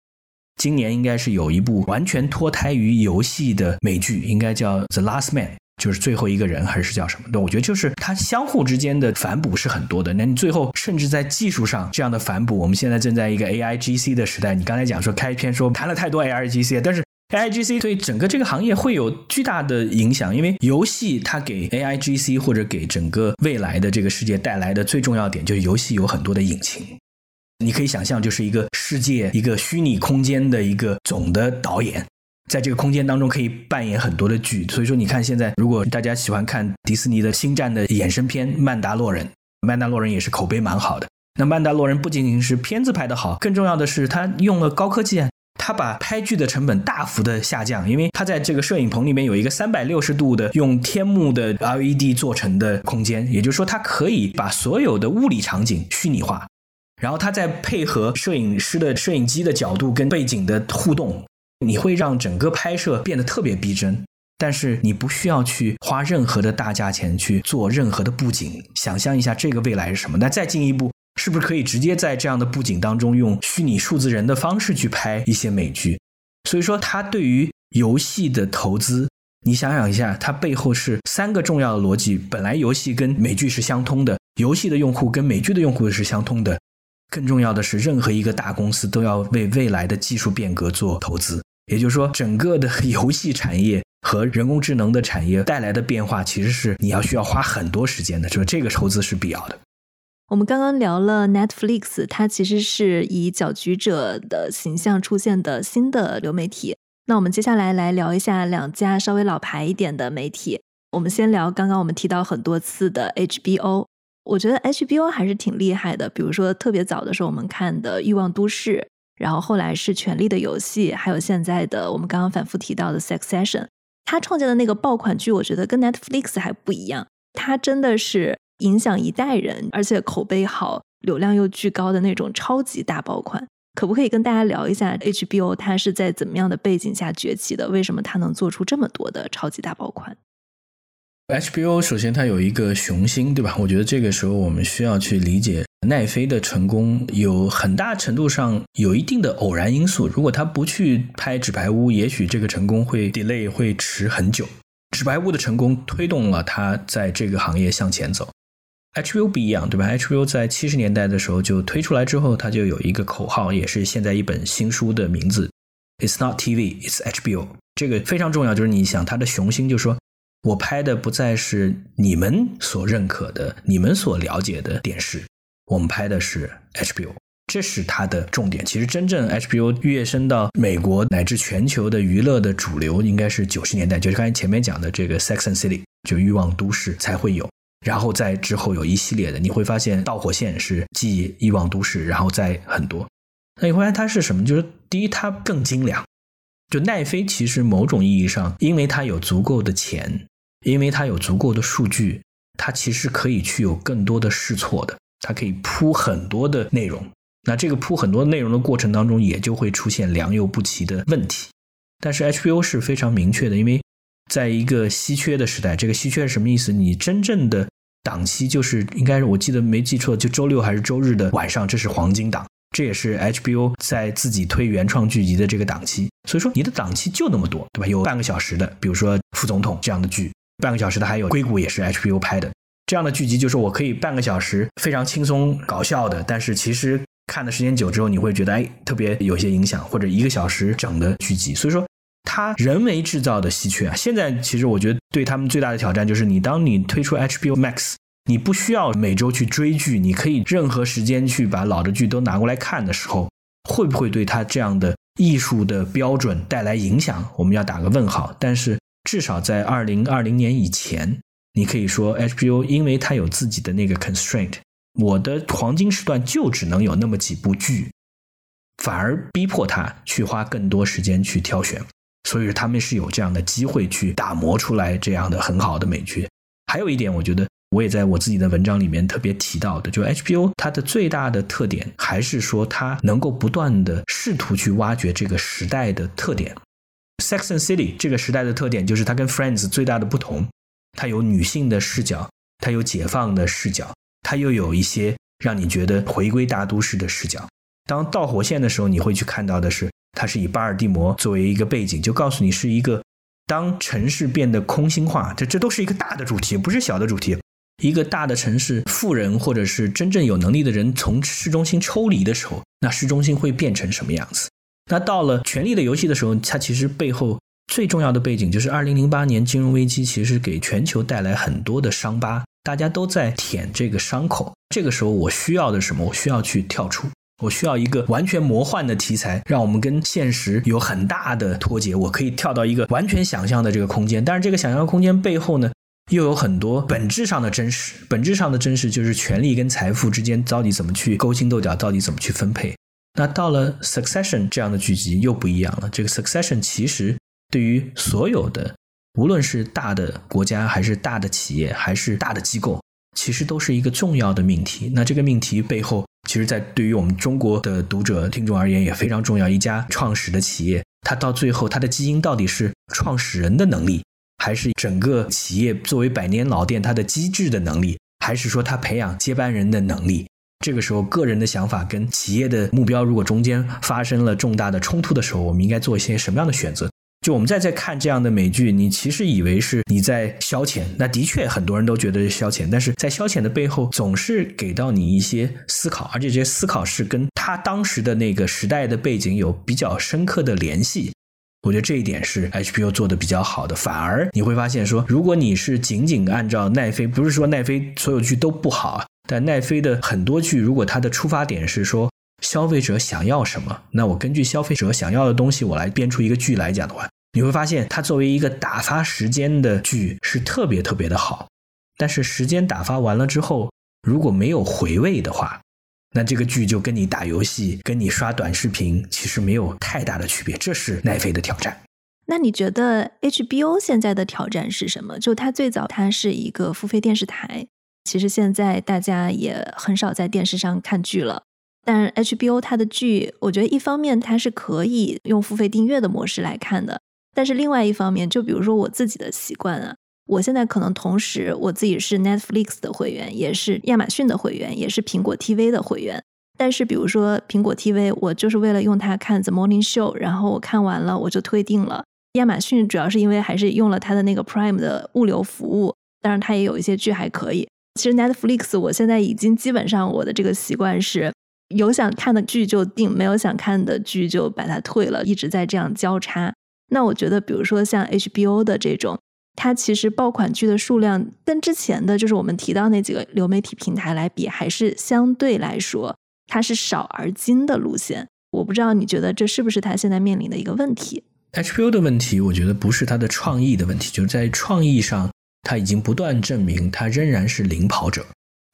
今年应该是有一部完全脱胎于游戏的美剧，应该叫《The Last Man》，就是最后一个人，还是叫什么？对，我觉得就是它相互之间的反哺是很多的。那你最后甚至在技术上这样的反哺，我们现在正在一个 A I G C 的时代。你刚才讲说开篇说谈了太多 A I G C，但是 A I G C 对整个这个行业会有巨大的影响，因为游戏它给 A I G C 或者给整个未来的这个世界带来的最重要点，就是游戏有很多的引擎。你可以想象，就是一个世界、一个虚拟空间的一个总的导演，在这个空间当中可以扮演很多的剧。所以说，你看现在，如果大家喜欢看迪士尼的《星战》的衍生片《曼达洛人》，《曼达洛人》也是口碑蛮好的。那《曼达洛人》不仅仅是片子拍得好，更重要的是他用了高科技啊，他把拍剧的成本大幅的下降，因为他在这个摄影棚里面有一个三百六十度的用天幕的 LED 做成的空间，也就是说，它可以把所有的物理场景虚拟化。然后他再配合摄影师的摄影机的角度跟背景的互动，你会让整个拍摄变得特别逼真。但是你不需要去花任何的大价钱去做任何的布景。想象一下这个未来是什么？那再进一步，是不是可以直接在这样的布景当中用虚拟数字人的方式去拍一些美剧？所以说，它对于游戏的投资，你想想一下，它背后是三个重要的逻辑。本来游戏跟美剧是相通的，游戏的用户跟美剧的用户是相通的。更重要的是，任何一个大公司都要为未来的技术变革做投资。也就是说，整个的 游戏产业和人工智能的产业带来的变化，其实是你要需要花很多时间的。就是这个投资是必要的。我们刚刚聊了 Netflix，它其实是以搅局者的形象出现的新的流媒体。那我们接下来来聊一下两家稍微老牌一点的媒体。我们先聊刚刚我们提到很多次的 HBO。我觉得 HBO 还是挺厉害的，比如说特别早的时候我们看的《欲望都市》，然后后来是《权力的游戏》，还有现在的我们刚刚反复提到的《Succession》。他创建的那个爆款剧，我觉得跟 Netflix 还不一样，它真的是影响一代人，而且口碑好、流量又巨高的那种超级大爆款。可不可以跟大家聊一下 HBO 它是在怎么样的背景下崛起的？为什么它能做出这么多的超级大爆款？HBO 首先它有一个雄心，对吧？我觉得这个时候我们需要去理解奈飞的成功有很大程度上有一定的偶然因素。如果他不去拍《纸牌屋》，也许这个成功会 delay 会迟很久。《纸牌屋》的成功推动了他在这个行业向前走。HBO 不一样，对吧？HBO 在七十年代的时候就推出来之后，它就有一个口号，也是现在一本新书的名字：It's not TV, it's HBO。这个非常重要，就是你想它的雄心，就是说我拍的不再是你们所认可的、你们所了解的电视。我们拍的是 HBO，这是它的重点。其实真正 HBO 跃升到美国乃至全球的娱乐的主流，应该是九十年代，就是刚才前面讲的这个《Sex and City》就欲望都市才会有。然后在之后有一系列的，你会发现《导火线》是继欲望都市，然后再很多。那你会发现它是什么？就是第一，它更精良。就奈飞其实某种意义上，因为它有足够的钱，因为它有足够的数据，它其实可以去有更多的试错的。它可以铺很多的内容，那这个铺很多内容的过程当中，也就会出现良莠不齐的问题。但是 HBO 是非常明确的，因为在一个稀缺的时代，这个稀缺是什么意思？你真正的档期就是应该是我记得没记错，就周六还是周日的晚上，这是黄金档，这也是 HBO 在自己推原创剧集的这个档期。所以说你的档期就那么多，对吧？有半个小时的，比如说副总统这样的剧，半个小时的还有硅谷也是 HBO 拍的。这样的剧集就是我可以半个小时非常轻松搞笑的，但是其实看的时间久之后，你会觉得哎特别有些影响，或者一个小时整的剧集。所以说，它人为制造的稀缺啊。现在其实我觉得对他们最大的挑战就是，你当你推出 HBO Max，你不需要每周去追剧，你可以任何时间去把老的剧都拿过来看的时候，会不会对它这样的艺术的标准带来影响？我们要打个问号。但是至少在二零二零年以前。你可以说 HBO，因为它有自己的那个 constraint，我的黄金时段就只能有那么几部剧，反而逼迫他去花更多时间去挑选，所以他们是有这样的机会去打磨出来这样的很好的美剧。还有一点，我觉得我也在我自己的文章里面特别提到的，就 HBO 它的最大的特点还是说它能够不断的试图去挖掘这个时代的特点。Sex and City 这个时代的特点就是它跟 Friends 最大的不同。它有女性的视角，它有解放的视角，它又有一些让你觉得回归大都市的视角。当导火线的时候，你会去看到的是，它是以巴尔的摩作为一个背景，就告诉你是一个当城市变得空心化，这这都是一个大的主题，不是小的主题。一个大的城市，富人或者是真正有能力的人从市中心抽离的时候，那市中心会变成什么样子？那到了《权力的游戏》的时候，它其实背后。最重要的背景就是二零零八年金融危机，其实给全球带来很多的伤疤，大家都在舔这个伤口。这个时候，我需要的什么？我需要去跳出，我需要一个完全魔幻的题材，让我们跟现实有很大的脱节。我可以跳到一个完全想象的这个空间，但是这个想象空间背后呢，又有很多本质上的真实。本质上的真实就是权力跟财富之间到底怎么去勾心斗角，到底怎么去分配。那到了 Succession 这样的剧集又不一样了。这个 Succession 其实。对于所有的，无论是大的国家，还是大的企业，还是大的机构，其实都是一个重要的命题。那这个命题背后，其实，在对于我们中国的读者听众而言也非常重要。一家创始的企业，它到最后，它的基因到底是创始人的能力，还是整个企业作为百年老店它的机制的能力，还是说它培养接班人的能力？这个时候，个人的想法跟企业的目标，如果中间发生了重大的冲突的时候，我们应该做一些什么样的选择？就我们再在看这样的美剧，你其实以为是你在消遣，那的确很多人都觉得消遣，但是在消遣的背后，总是给到你一些思考，而且这些思考是跟他当时的那个时代的背景有比较深刻的联系。我觉得这一点是 HBO 做的比较好的。反而你会发现说，如果你是仅仅按照奈飞，不是说奈飞所有剧都不好啊，但奈飞的很多剧，如果它的出发点是说。消费者想要什么？那我根据消费者想要的东西，我来编出一个剧来讲的话，你会发现它作为一个打发时间的剧是特别特别的好。但是时间打发完了之后，如果没有回味的话，那这个剧就跟你打游戏、跟你刷短视频其实没有太大的区别。这是奈飞的挑战。那你觉得 HBO 现在的挑战是什么？就它最早它是一个付费电视台，其实现在大家也很少在电视上看剧了。但 HBO 它的剧，我觉得一方面它是可以用付费订阅的模式来看的，但是另外一方面，就比如说我自己的习惯啊，我现在可能同时我自己是 Netflix 的会员，也是亚马逊的会员，也是苹果 TV 的会员。但是比如说苹果 TV，我就是为了用它看 The Morning Show，然后我看完了我就退订了。亚马逊主要是因为还是用了它的那个 Prime 的物流服务，当然它也有一些剧还可以。其实 Netflix 我现在已经基本上我的这个习惯是有想看的剧就订，没有想看的剧就把它退了，一直在这样交叉。那我觉得，比如说像 HBO 的这种，它其实爆款剧的数量跟之前的就是我们提到那几个流媒体平台来比，还是相对来说它是少而精的路线。我不知道你觉得这是不是它现在面临的一个问题？HBO 的问题，我觉得不是它的创意的问题，就是在创意上。它已经不断证明，它仍然是领跑者。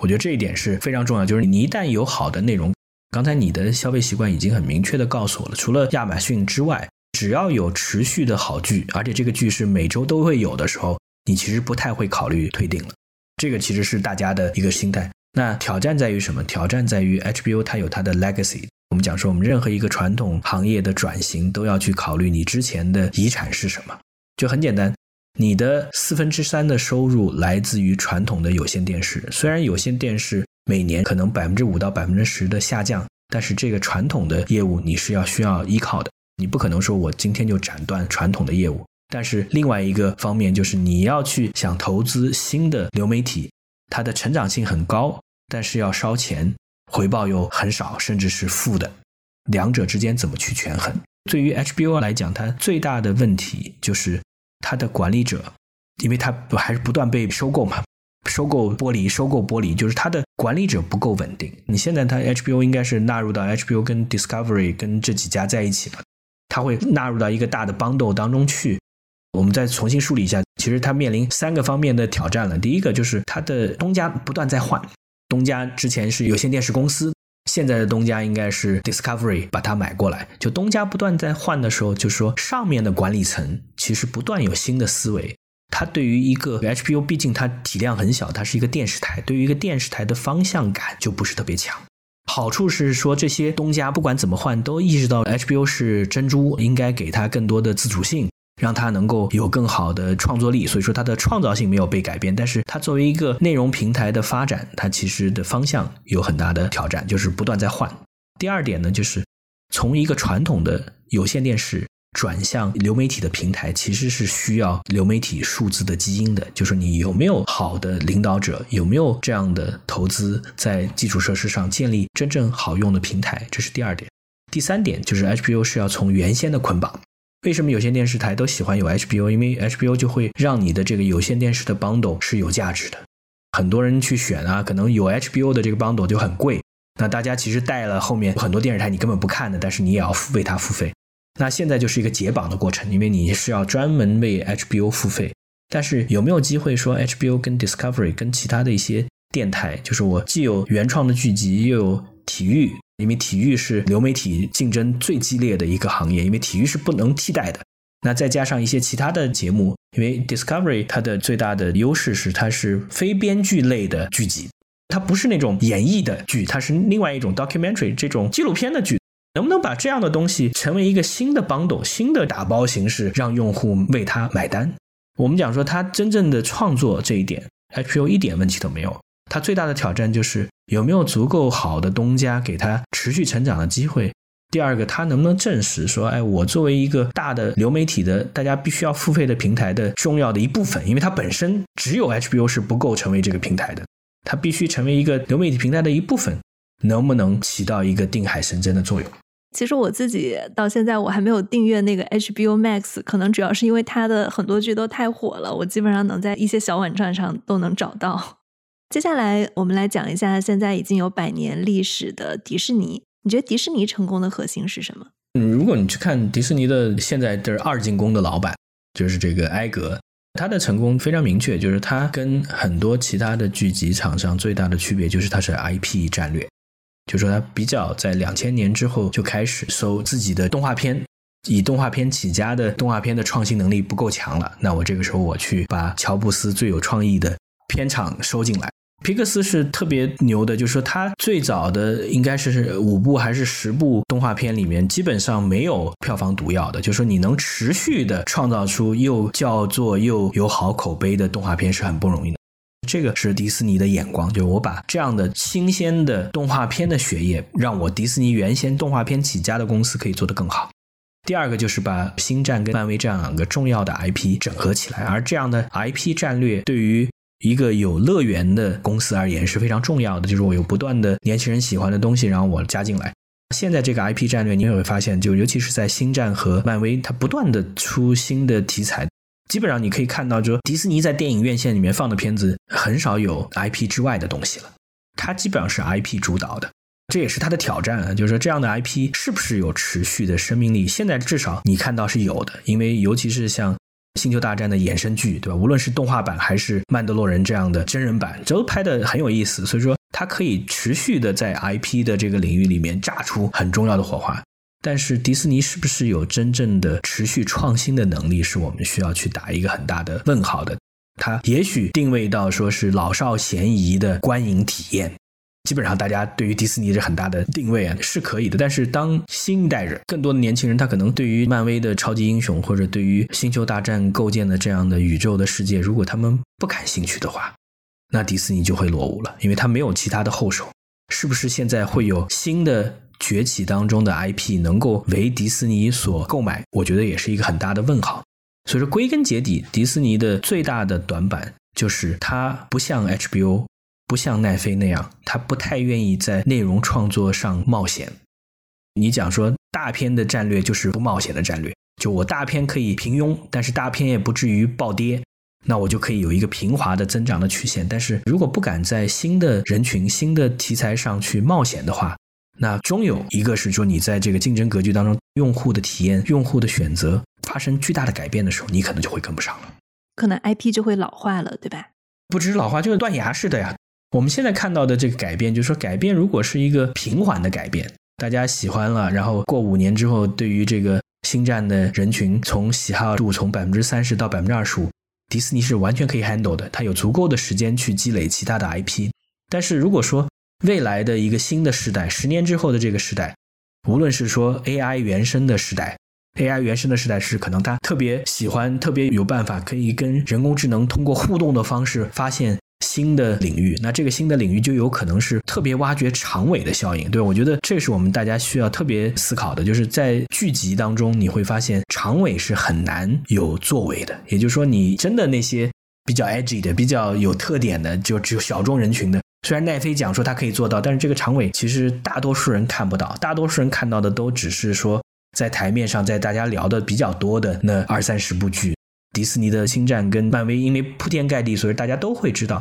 我觉得这一点是非常重要。就是你一旦有好的内容，刚才你的消费习惯已经很明确的告诉我了。除了亚马逊之外，只要有持续的好剧，而且这个剧是每周都会有的时候，你其实不太会考虑退订了。这个其实是大家的一个心态。那挑战在于什么？挑战在于 HBO 它有它的 legacy。我们讲说，我们任何一个传统行业的转型都要去考虑你之前的遗产是什么。就很简单。你的四分之三的收入来自于传统的有线电视，虽然有线电视每年可能百分之五到百分之十的下降，但是这个传统的业务你是要需要依靠的，你不可能说我今天就斩断传统的业务。但是另外一个方面就是你要去想投资新的流媒体，它的成长性很高，但是要烧钱，回报又很少，甚至是负的，两者之间怎么去权衡？对于 HBO 来讲，它最大的问题就是。它的管理者，因为它不还是不断被收购嘛，收购玻璃，收购玻璃，就是它的管理者不够稳定。你现在它 HBO 应该是纳入到 HBO 跟 Discovery 跟这几家在一起了，它会纳入到一个大的 bundle 当中去。我们再重新梳理一下，其实它面临三个方面的挑战了。第一个就是它的东家不断在换，东家之前是有线电视公司。现在的东家应该是 Discovery 把它买过来，就东家不断在换的时候，就是说上面的管理层其实不断有新的思维。它对于一个 HBO，毕竟它体量很小，它是一个电视台，对于一个电视台的方向感就不是特别强。好处是说这些东家不管怎么换，都意识到 HBO 是珍珠，应该给它更多的自主性。让它能够有更好的创作力，所以说它的创造性没有被改变，但是它作为一个内容平台的发展，它其实的方向有很大的挑战，就是不断在换。第二点呢，就是从一个传统的有线电视转向流媒体的平台，其实是需要流媒体数字的基因的，就是你有没有好的领导者，有没有这样的投资在基础设施上建立真正好用的平台，这是第二点。第三点就是 HBO 是要从原先的捆绑。为什么有线电视台都喜欢有 HBO？因为 HBO 就会让你的这个有线电视的 bundle 是有价值的。很多人去选啊，可能有 HBO 的这个 bundle 就很贵。那大家其实带了后面很多电视台你根本不看的，但是你也要付为它付费。那现在就是一个解绑的过程，因为你是要专门为 HBO 付费。但是有没有机会说 HBO 跟 Discovery 跟其他的一些电台，就是我既有原创的剧集，又有体育？因为体育是流媒体竞争最激烈的一个行业，因为体育是不能替代的。那再加上一些其他的节目，因为 Discovery 它的最大的优势是它是非编剧类的剧集，它不是那种演绎的剧，它是另外一种 documentary 这种纪录片的剧。能不能把这样的东西成为一个新的 bundle、新的打包形式，让用户为它买单？我们讲说它真正的创作这一点，HBO 一点问题都没有。它最大的挑战就是有没有足够好的东家给它持续成长的机会。第二个，它能不能证实说，哎，我作为一个大的流媒体的大家必须要付费的平台的重要的一部分，因为它本身只有 HBO 是不够成为这个平台的，它必须成为一个流媒体平台的一部分，能不能起到一个定海神针的作用？其实我自己到现在我还没有订阅那个 HBO Max，可能主要是因为它的很多剧都太火了，我基本上能在一些小网站上都能找到。接下来我们来讲一下现在已经有百年历史的迪士尼。你觉得迪士尼成功的核心是什么？嗯，如果你去看迪士尼的现在的二进宫的老板，就是这个埃格，他的成功非常明确，就是他跟很多其他的剧集厂商最大的区别就是他是 IP 战略，就说他比较在两千年之后就开始收自己的动画片，以动画片起家的动画片的创新能力不够强了，那我这个时候我去把乔布斯最有创意的片场收进来。皮克斯是特别牛的，就是说他最早的应该是五部还是十部动画片里面，基本上没有票房毒药的。就是说你能持续的创造出又叫做又有好口碑的动画片是很不容易的。这个是迪士尼的眼光，就是我把这样的新鲜的动画片的血液，让我迪士尼原先动画片起家的公司可以做得更好。第二个就是把星战跟漫威这样两个重要的 IP 整合起来，而这样的 IP 战略对于一个有乐园的公司而言是非常重要的，就是我有不断的年轻人喜欢的东西，然后我加进来。现在这个 IP 战略，你也会发现，就尤其是在星战和漫威，它不断的出新的题材，基本上你可以看到，就迪士尼在电影院线里面放的片子很少有 IP 之外的东西了，它基本上是 IP 主导的，这也是它的挑战啊，就是说这样的 IP 是不是有持续的生命力？现在至少你看到是有的，因为尤其是像。星球大战的衍生剧，对吧？无论是动画版还是曼德洛人这样的真人版，都拍的很有意思。所以说，它可以持续的在 IP 的这个领域里面炸出很重要的火花。但是，迪士尼是不是有真正的持续创新的能力，是我们需要去打一个很大的问号的。它也许定位到说是老少咸宜的观影体验。基本上，大家对于迪士尼是很大的定位啊，是可以的。但是，当新一代人、更多的年轻人，他可能对于漫威的超级英雄，或者对于星球大战构建的这样的宇宙的世界，如果他们不感兴趣的话，那迪士尼就会落伍了，因为他没有其他的后手。是不是现在会有新的崛起当中的 IP 能够为迪士尼所购买？我觉得也是一个很大的问号。所以说，归根结底，迪士尼的最大的短板就是它不像 HBO。不像奈飞那样，他不太愿意在内容创作上冒险。你讲说大片的战略就是不冒险的战略，就我大片可以平庸，但是大片也不至于暴跌，那我就可以有一个平滑的增长的曲线。但是如果不敢在新的人群、新的题材上去冒险的话，那终有一个是说你在这个竞争格局当中，用户的体验、用户的选择发生巨大的改变的时候，你可能就会跟不上了，可能 IP 就会老化了，对吧？不只是老化，就是断崖式的呀。我们现在看到的这个改变，就是说改变如果是一个平缓的改变，大家喜欢了，然后过五年之后，对于这个星战的人群从喜好度从百分之三十到百分之二十五，迪士尼是完全可以 handle 的，它有足够的时间去积累其他的 IP。但是如果说未来的一个新的时代，十年之后的这个时代，无论是说 AI 原生的时代，AI 原生的时代是可能他特别喜欢、特别有办法可以跟人工智能通过互动的方式发现。新的领域，那这个新的领域就有可能是特别挖掘长尾的效应，对我觉得这是我们大家需要特别思考的，就是在剧集当中你会发现长尾是很难有作为的，也就是说你真的那些比较 edgy 的、比较有特点的，就只有小众人群的，虽然奈飞讲说它可以做到，但是这个长尾其实大多数人看不到，大多数人看到的都只是说在台面上，在大家聊的比较多的那二三十部剧，迪士尼的星战跟漫威，因为铺天盖地，所以大家都会知道。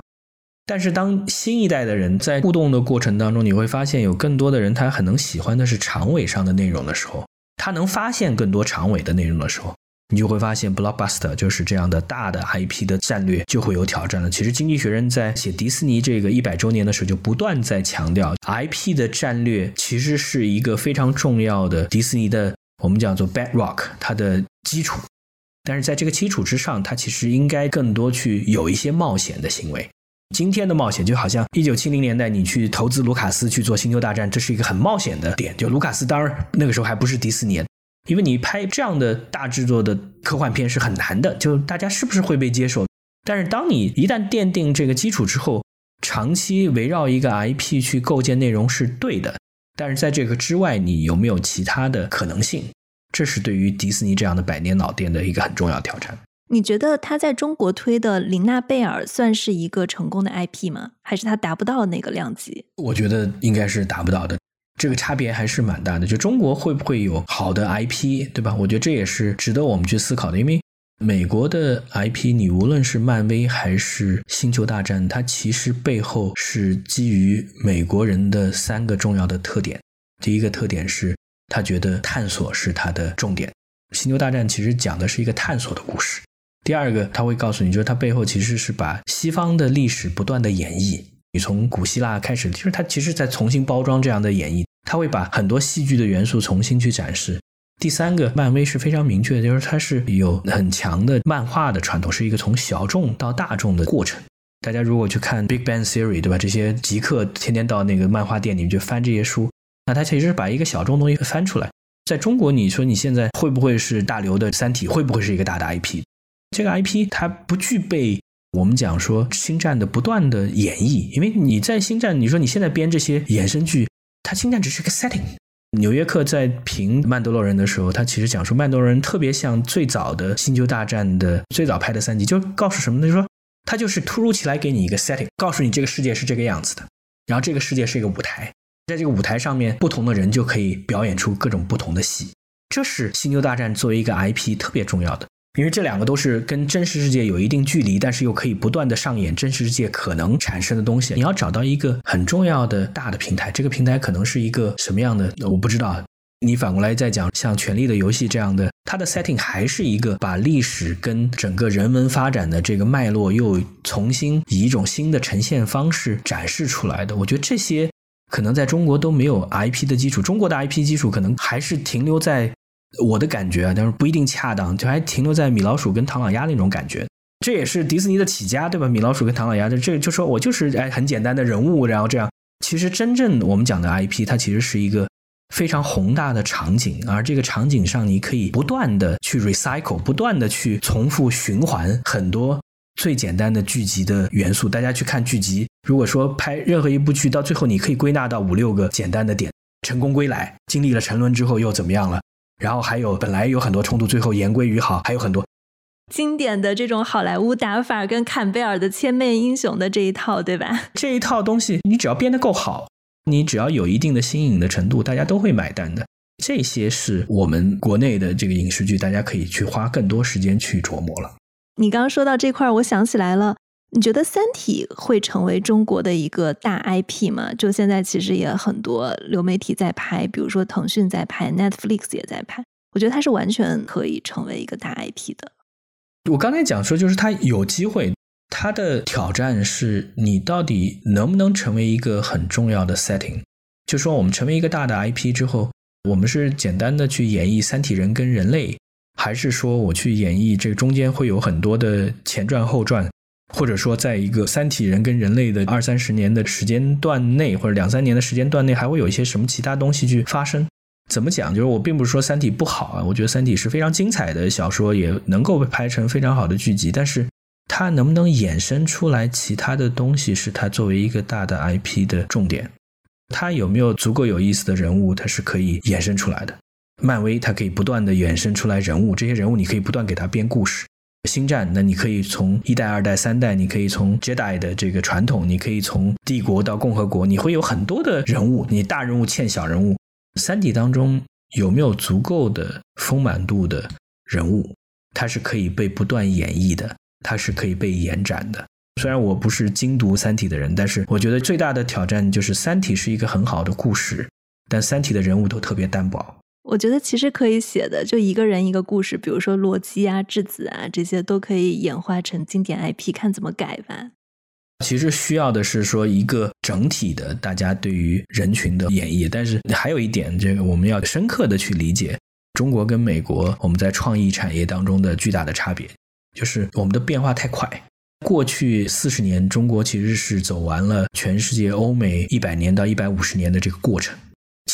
但是，当新一代的人在互动的过程当中，你会发现有更多的人他很能喜欢的是长尾上的内容的时候，他能发现更多长尾的内容的时候，你就会发现 blockbuster 就是这样的大的 IP 的战略就会有挑战了。其实，经济学人在写迪士尼这个一百周年的时候，就不断在强调 IP 的战略其实是一个非常重要的迪士尼的我们叫做 bedrock 它的基础。但是在这个基础之上，它其实应该更多去有一些冒险的行为。今天的冒险就好像一九七零年代你去投资卢卡斯去做《星球大战》，这是一个很冒险的点。就卢卡斯当然那个时候还不是迪士尼，因为你拍这样的大制作的科幻片是很难的，就大家是不是会被接受？但是当你一旦奠定这个基础之后，长期围绕一个 IP 去构建内容是对的。但是在这个之外，你有没有其他的可能性？这是对于迪士尼这样的百年老店的一个很重要挑战。你觉得他在中国推的《玲娜贝尔》算是一个成功的 IP 吗？还是他达不到那个量级？我觉得应该是达不到的，这个差别还是蛮大的。就中国会不会有好的 IP，对吧？我觉得这也是值得我们去思考的。因为美国的 IP，你无论是漫威还是星球大战，它其实背后是基于美国人的三个重要的特点。第一个特点是他觉得探索是他的重点，星球大战其实讲的是一个探索的故事。第二个，他会告诉你，就是他背后其实是把西方的历史不断的演绎。你从古希腊开始，就是他其实在重新包装这样的演绎。他会把很多戏剧的元素重新去展示。第三个，漫威是非常明确的，就是它是有很强的漫画的传统，是一个从小众到大众的过程。大家如果去看《Big Bang Theory》，对吧？这些极客天天到那个漫画店里面去翻这些书，那他其实是把一个小众东西翻出来。在中国，你说你现在会不会是大刘的《三体》？会不会是一个大的 IP？这个 IP 它不具备我们讲说《星战》的不断的演绎，因为你在《星战》，你说你现在编这些衍生剧，它《星战》只是个 setting。纽约客在评《曼德洛人》的时候，他其实讲说，《曼德洛人》特别像最早的《星球大战》的最早拍的三集，就告诉什么呢？就说。它就是突如其来给你一个 setting，告诉你这个世界是这个样子的，然后这个世界是一个舞台，在这个舞台上面，不同的人就可以表演出各种不同的戏。这是《星球大战》作为一个 IP 特别重要的，因为这两个都是跟真实世界有一定距离，但是又可以不断的上演真实世界可能产生的东西。你要找到一个很重要的大的平台，这个平台可能是一个什么样的，我不知道。你反过来再讲，像《权力的游戏》这样的，它的 setting 还是一个把历史跟整个人文发展的这个脉络又重新以一种新的呈现方式展示出来的。我觉得这些可能在中国都没有 IP 的基础，中国的 IP 基础可能还是停留在我的感觉啊，但是不一定恰当，就还停留在米老鼠跟唐老鸭那种感觉。这也是迪士尼的起家，对吧？米老鼠跟唐老鸭的这就说我就是哎很简单的人物，然后这样。其实真正我们讲的 IP，它其实是一个。非常宏大的场景，而这个场景上，你可以不断的去 recycle，不断的去重复循环很多最简单的剧集的元素。大家去看剧集，如果说拍任何一部剧，到最后你可以归纳到五六个简单的点：成功归来，经历了沉沦之后又怎么样了？然后还有本来有很多冲突，最后言归于好，还有很多经典的这种好莱坞打法跟坎贝尔的千面英雄的这一套，对吧？这一套东西，你只要编得够好。你只要有一定的新颖的程度，大家都会买单的。这些是我们国内的这个影视剧，大家可以去花更多时间去琢磨了。你刚刚说到这块，我想起来了。你觉得《三体》会成为中国的一个大 IP 吗？就现在其实也很多流媒体在拍，比如说腾讯在拍，Netflix 也在拍。我觉得它是完全可以成为一个大 IP 的。我刚才讲说，就是它有机会。它的挑战是你到底能不能成为一个很重要的 setting？就说我们成为一个大的 IP 之后，我们是简单的去演绎三体人跟人类，还是说我去演绎这中间会有很多的前传后传，或者说在一个三体人跟人类的二三十年的时间段内，或者两三年的时间段内，还会有一些什么其他东西去发生？怎么讲？就是我并不是说三体不好啊，我觉得三体是非常精彩的小说，也能够被拍成非常好的剧集，但是。它能不能衍生出来其他的东西，是它作为一个大的 IP 的重点。它有没有足够有意思的人物，它是可以衍生出来的。漫威它可以不断的衍生出来人物，这些人物你可以不断给他编故事。星战那你可以从一代、二代、三代，你可以从 Jedi 的这个传统，你可以从帝国到共和国，你会有很多的人物，你大人物欠小人物。三体当中有没有足够的丰满度的人物，它是可以被不断演绎的。它是可以被延展的。虽然我不是精读《三体》的人，但是我觉得最大的挑战就是《三体》是一个很好的故事，但《三体》的人物都特别单薄。我觉得其实可以写的，就一个人一个故事，比如说洛基啊、质子啊这些，都可以演化成经典 IP，看怎么改吧。其实需要的是说一个整体的大家对于人群的演绎，但是还有一点，这个我们要深刻的去理解中国跟美国我们在创意产业当中的巨大的差别。就是我们的变化太快。过去四十年，中国其实是走完了全世界欧美一百年到一百五十年的这个过程。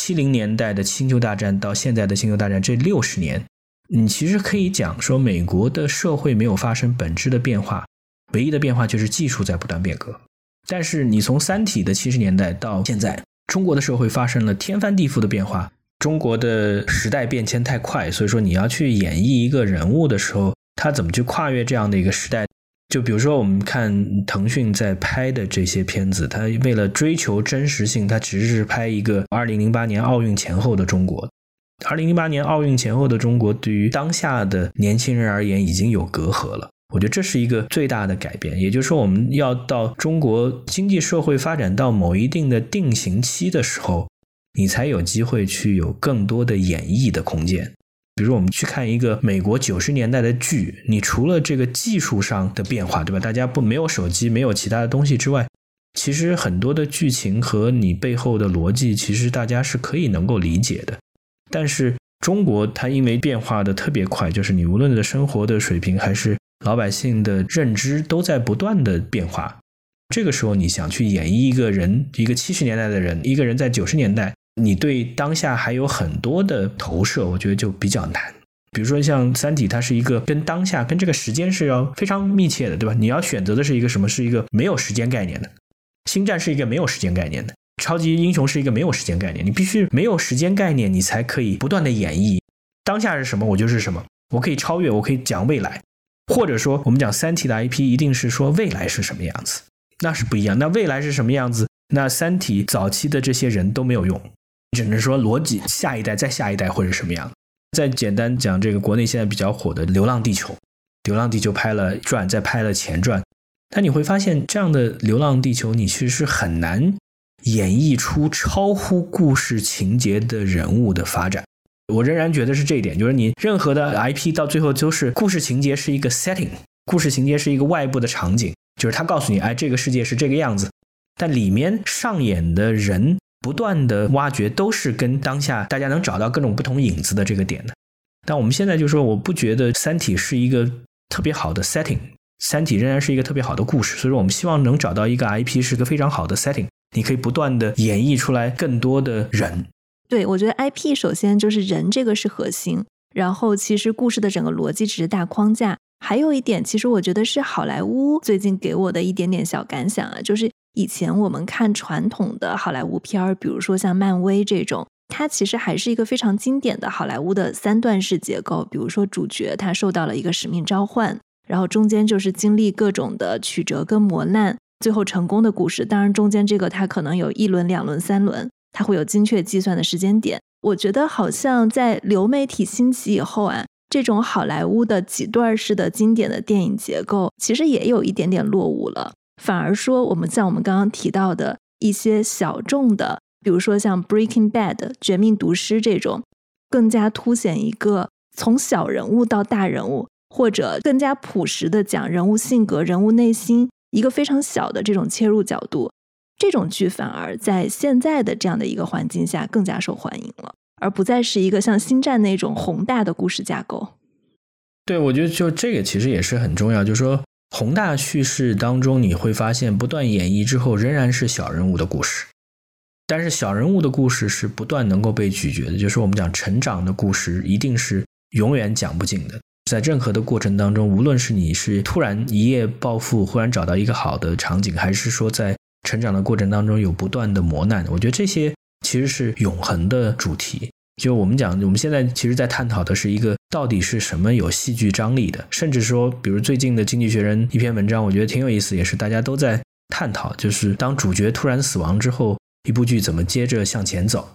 七零年代的星球大战到现在的星球大战这六十年，你其实可以讲说，美国的社会没有发生本质的变化，唯一的变化就是技术在不断变革。但是你从三体的七十年代到现在，中国的社会发生了天翻地覆的变化。中国的时代变迁太快，所以说你要去演绎一个人物的时候。他怎么去跨越这样的一个时代？就比如说，我们看腾讯在拍的这些片子，他为了追求真实性，他只是拍一个二零零八年奥运前后的中国。二零零八年奥运前后的中国，对于当下的年轻人而言，已经有隔阂了。我觉得这是一个最大的改变。也就是说，我们要到中国经济社会发展到某一定的定型期的时候，你才有机会去有更多的演绎的空间。比如我们去看一个美国九十年代的剧，你除了这个技术上的变化，对吧？大家不没有手机，没有其他的东西之外，其实很多的剧情和你背后的逻辑，其实大家是可以能够理解的。但是中国它因为变化的特别快，就是你无论的生活的水平还是老百姓的认知都在不断的变化，这个时候你想去演绎一个人，一个七十年代的人，一个人在九十年代，你对当下还有很多的投射，我觉得就比较难。比如说像《三体》，它是一个跟当下、跟这个时间是要非常密切的，对吧？你要选择的是一个什么？是一个没有时间概念的。《星战》是一个没有时间概念的，超级英雄是一个没有时间概念。你必须没有时间概念，你才可以不断的演绎当下是什么，我就是什么。我可以超越，我可以讲未来，或者说我们讲《三体》的 IP 一定是说未来是什么样子，那是不一样。那未来是什么样子？那《三体》早期的这些人都没有用，只能说逻辑下一代再下一代会是什么样。再简单讲这个国内现在比较火的《流浪地球》，《流浪地球》拍了传，再拍了前传，但你会发现这样的《流浪地球》，你其实是很难演绎出超乎故事情节的人物的发展。我仍然觉得是这一点，就是你任何的 IP 到最后都是故事情节是一个 setting，故事情节是一个外部的场景，就是他告诉你，哎，这个世界是这个样子，但里面上演的人。不断的挖掘都是跟当下大家能找到各种不同影子的这个点的，但我们现在就说，我不觉得《三体》是一个特别好的 setting，《三体》仍然是一个特别好的故事，所以说我们希望能找到一个 IP 是个非常好的 setting，你可以不断的演绎出来更多的人。对，我觉得 IP 首先就是人这个是核心，然后其实故事的整个逻辑只是大框架，还有一点，其实我觉得是好莱坞最近给我的一点点小感想啊，就是。以前我们看传统的好莱坞片儿，比如说像漫威这种，它其实还是一个非常经典的好莱坞的三段式结构。比如说主角他受到了一个使命召唤，然后中间就是经历各种的曲折跟磨难，最后成功的故事。当然中间这个它可能有一轮、两轮、三轮，它会有精确计算的时间点。我觉得好像在流媒体兴起以后啊，这种好莱坞的几段式的经典的电影结构，其实也有一点点落伍了。反而说，我们像我们刚刚提到的一些小众的，比如说像《Breaking Bad》《绝命毒师》这种，更加凸显一个从小人物到大人物，或者更加朴实的讲人物性格、人物内心，一个非常小的这种切入角度，这种剧反而在现在的这样的一个环境下更加受欢迎了，而不再是一个像《星战》那种宏大的故事架构。对，我觉得就这个其实也是很重要，就是说。宏大叙事当中，你会发现不断演绎之后，仍然是小人物的故事。但是小人物的故事是不断能够被咀嚼的，就是我们讲成长的故事，一定是永远讲不尽的。在任何的过程当中，无论是你是突然一夜暴富，忽然找到一个好的场景，还是说在成长的过程当中有不断的磨难，我觉得这些其实是永恒的主题。就我们讲，我们现在其实，在探讨的是一个到底是什么有戏剧张力的，甚至说，比如最近的《经济学人》一篇文章，我觉得挺有意思，也是大家都在探讨，就是当主角突然死亡之后，一部剧怎么接着向前走。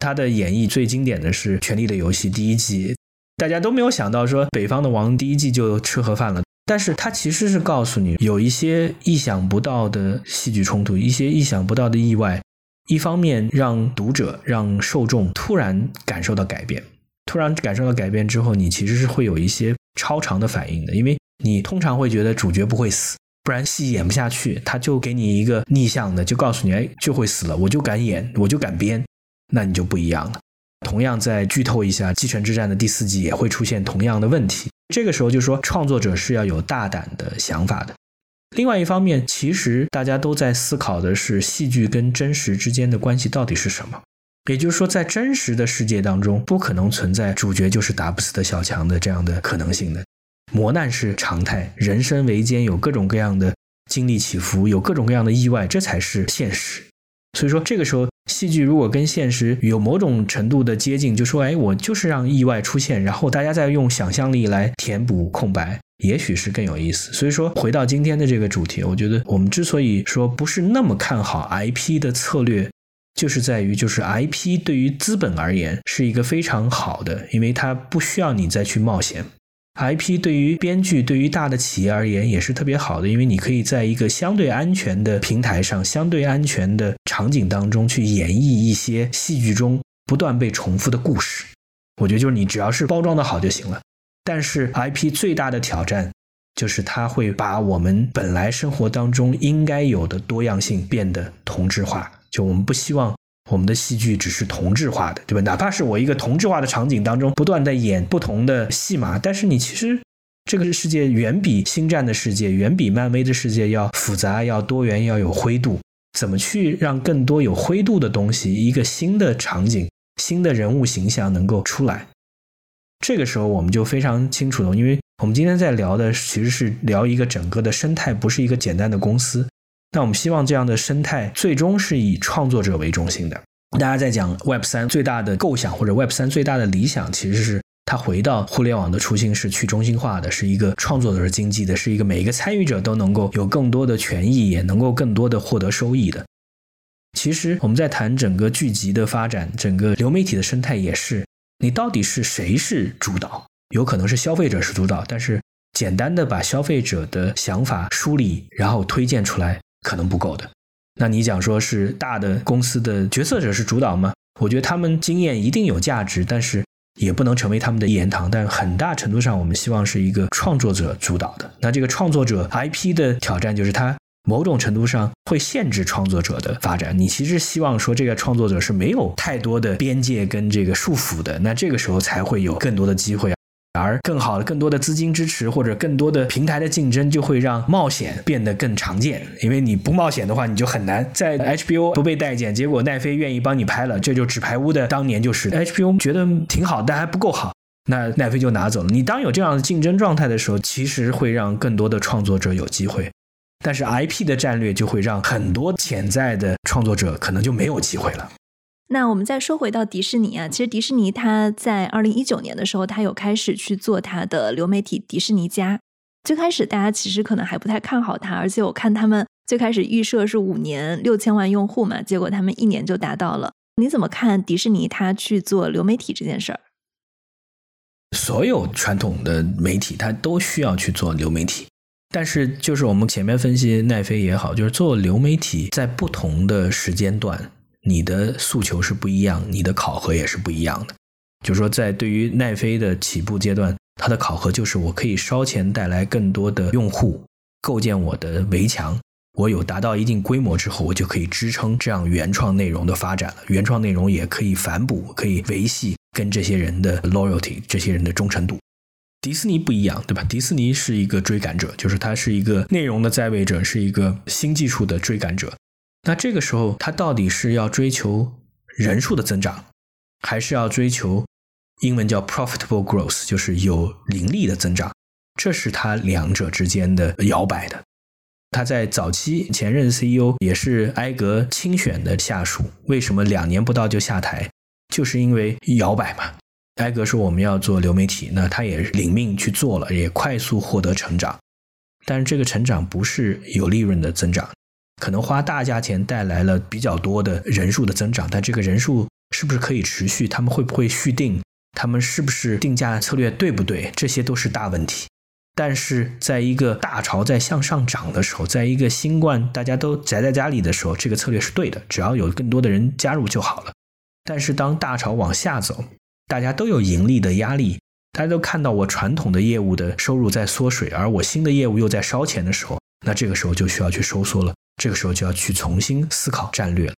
他的演绎最经典的是《权力的游戏》第一季，大家都没有想到说北方的王第一季就吃盒饭了，但是他其实是告诉你有一些意想不到的戏剧冲突，一些意想不到的意外。一方面让读者、让受众突然感受到改变，突然感受到改变之后，你其实是会有一些超长的反应的，因为你通常会觉得主角不会死，不然戏演不下去。他就给你一个逆向的，就告诉你，哎，就会死了，我就敢演，我就敢编，那你就不一样了。同样，再剧透一下，《继承之战》的第四季也会出现同样的问题。这个时候就说，创作者是要有大胆的想法的。另外一方面，其实大家都在思考的是戏剧跟真实之间的关系到底是什么。也就是说，在真实的世界当中，不可能存在主角就是打不死的小强的这样的可能性的。磨难是常态，人生维艰，有各种各样的经历起伏，有各种各样的意外，这才是现实。所以说，这个时候戏剧如果跟现实有某种程度的接近，就说，哎，我就是让意外出现，然后大家再用想象力来填补空白。也许是更有意思，所以说回到今天的这个主题，我觉得我们之所以说不是那么看好 IP 的策略，就是在于就是 IP 对于资本而言是一个非常好的，因为它不需要你再去冒险；IP 对于编剧对于大的企业而言也是特别好的，因为你可以在一个相对安全的平台上、相对安全的场景当中去演绎一些戏剧中不断被重复的故事。我觉得就是你只要是包装的好就行了。但是 IP 最大的挑战就是它会把我们本来生活当中应该有的多样性变得同质化。就我们不希望我们的戏剧只是同质化的，对吧？哪怕是我一个同质化的场景当中不断在演不同的戏码，但是你其实这个世界远比星战的世界，远比漫威的世界要复杂、要多元、要有灰度。怎么去让更多有灰度的东西，一个新的场景、新的人物形象能够出来？这个时候我们就非常清楚了，因为我们今天在聊的其实是聊一个整个的生态，不是一个简单的公司。那我们希望这样的生态最终是以创作者为中心的。大家在讲 Web 三最大的构想或者 Web 三最大的理想，其实是。它回到互联网的初心是去中心化的，是一个创作者经济的，是一个每一个参与者都能够有更多的权益，也能够更多的获得收益的。其实我们在谈整个剧集的发展，整个流媒体的生态也是，你到底是谁是主导？有可能是消费者是主导，但是简单的把消费者的想法梳理，然后推荐出来可能不够的。那你讲说是大的公司的决策者是主导吗？我觉得他们经验一定有价值，但是。也不能成为他们的一言堂，但很大程度上，我们希望是一个创作者主导的。那这个创作者 IP 的挑战就是，它某种程度上会限制创作者的发展。你其实希望说，这个创作者是没有太多的边界跟这个束缚的，那这个时候才会有更多的机会。而更好的、更多的资金支持或者更多的平台的竞争，就会让冒险变得更常见。因为你不冒险的话，你就很难在 HBO 不被待见。结果奈飞愿意帮你拍了，这就纸牌屋的当年就是 HBO 觉得挺好，但还不够好，那奈飞就拿走了。你当有这样的竞争状态的时候，其实会让更多的创作者有机会，但是 IP 的战略就会让很多潜在的创作者可能就没有机会了。那我们再说回到迪士尼啊，其实迪士尼它在二零一九年的时候，它有开始去做它的流媒体迪士尼家。最开始大家其实可能还不太看好它，而且我看他们最开始预设是五年六千万用户嘛，结果他们一年就达到了。你怎么看迪士尼它去做流媒体这件事儿？所有传统的媒体它都需要去做流媒体，但是就是我们前面分析奈飞也好，就是做流媒体在不同的时间段。你的诉求是不一样，你的考核也是不一样的。就是说，在对于奈飞的起步阶段，它的考核就是我可以烧钱带来更多的用户，构建我的围墙。我有达到一定规模之后，我就可以支撑这样原创内容的发展了。原创内容也可以反哺，可以维系跟这些人的 loyalty，这些人的忠诚度。迪士尼不一样，对吧？迪士尼是一个追赶者，就是它是一个内容的在位者，是一个新技术的追赶者。那这个时候，他到底是要追求人数的增长，还是要追求英文叫 profitable growth，就是有盈利的增长？这是他两者之间的摇摆的。他在早期前任 CEO 也是埃格亲选的下属，为什么两年不到就下台？就是因为摇摆嘛。埃格说我们要做流媒体，那他也领命去做了，也快速获得成长，但是这个成长不是有利润的增长。可能花大价钱带来了比较多的人数的增长，但这个人数是不是可以持续？他们会不会续订？他们是不是定价策略对不对？这些都是大问题。但是在一个大潮在向上涨的时候，在一个新冠大家都宅在家里的时候，这个策略是对的，只要有更多的人加入就好了。但是当大潮往下走，大家都有盈利的压力，大家都看到我传统的业务的收入在缩水，而我新的业务又在烧钱的时候，那这个时候就需要去收缩了。这个时候就要去重新思考战略了。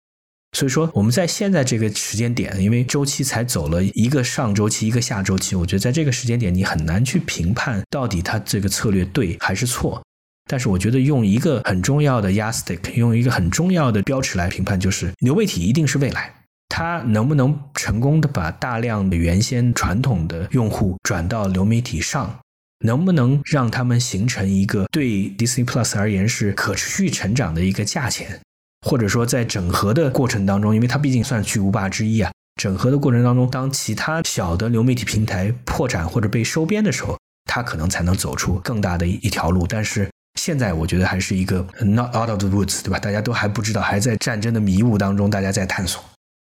所以说，我们在现在这个时间点，因为周期才走了一个上周期，一个下周期，我觉得在这个时间点，你很难去评判到底它这个策略对还是错。但是，我觉得用一个很重要的 Yastik 用一个很重要的标尺来评判，就是流媒体一定是未来。它能不能成功的把大量的原先传统的用户转到流媒体上？能不能让他们形成一个对 Disney Plus 而言是可持续成长的一个价钱，或者说在整合的过程当中，因为它毕竟算巨无霸之一啊，整合的过程当中，当其他小的流媒体平台破产或者被收编的时候，它可能才能走出更大的一条路。但是现在我觉得还是一个 not out of the woods，对吧？大家都还不知道，还在战争的迷雾当中，大家在探索。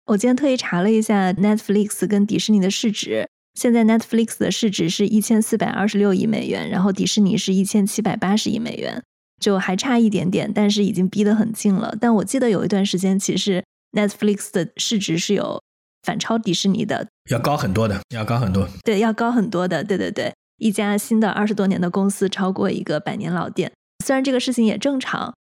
我今天特意查了一下 Netflix 跟迪士尼的市值。现在 Netflix 的市值是一千四百二十六亿美元，然后迪士尼是一千七百八十亿美元，就还差一点点，但是已经逼得很近了。但我记得有一段时间，其实 Netflix 的市值是有反超迪士尼的，要高很多的，要高很多。对，要高很多的。对对对，一家新的二十多年的公司超过一个百年老店，虽然这个事情也正常，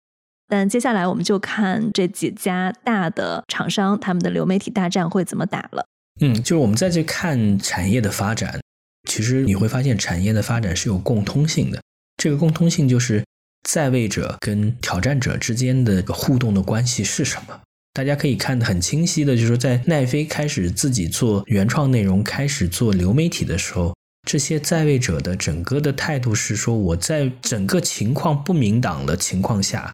但接下来我们就看这几家大的厂商他们的流媒体大战会怎么打了。嗯，就是我们再去看产业的发展，其实你会发现产业的发展是有共通性的。这个共通性就是在位者跟挑战者之间的互动的关系是什么？大家可以看得很清晰的，就是在奈飞开始自己做原创内容、开始做流媒体的时候，这些在位者的整个的态度是说，我在整个情况不明朗的情况下，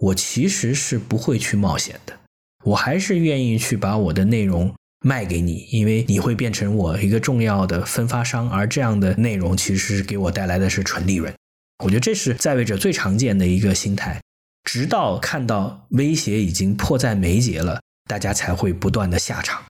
我其实是不会去冒险的，我还是愿意去把我的内容。卖给你，因为你会变成我一个重要的分发商，而这样的内容其实是给我带来的是纯利润。我觉得这是在位者最常见的一个心态，直到看到威胁已经迫在眉睫了，大家才会不断的下场。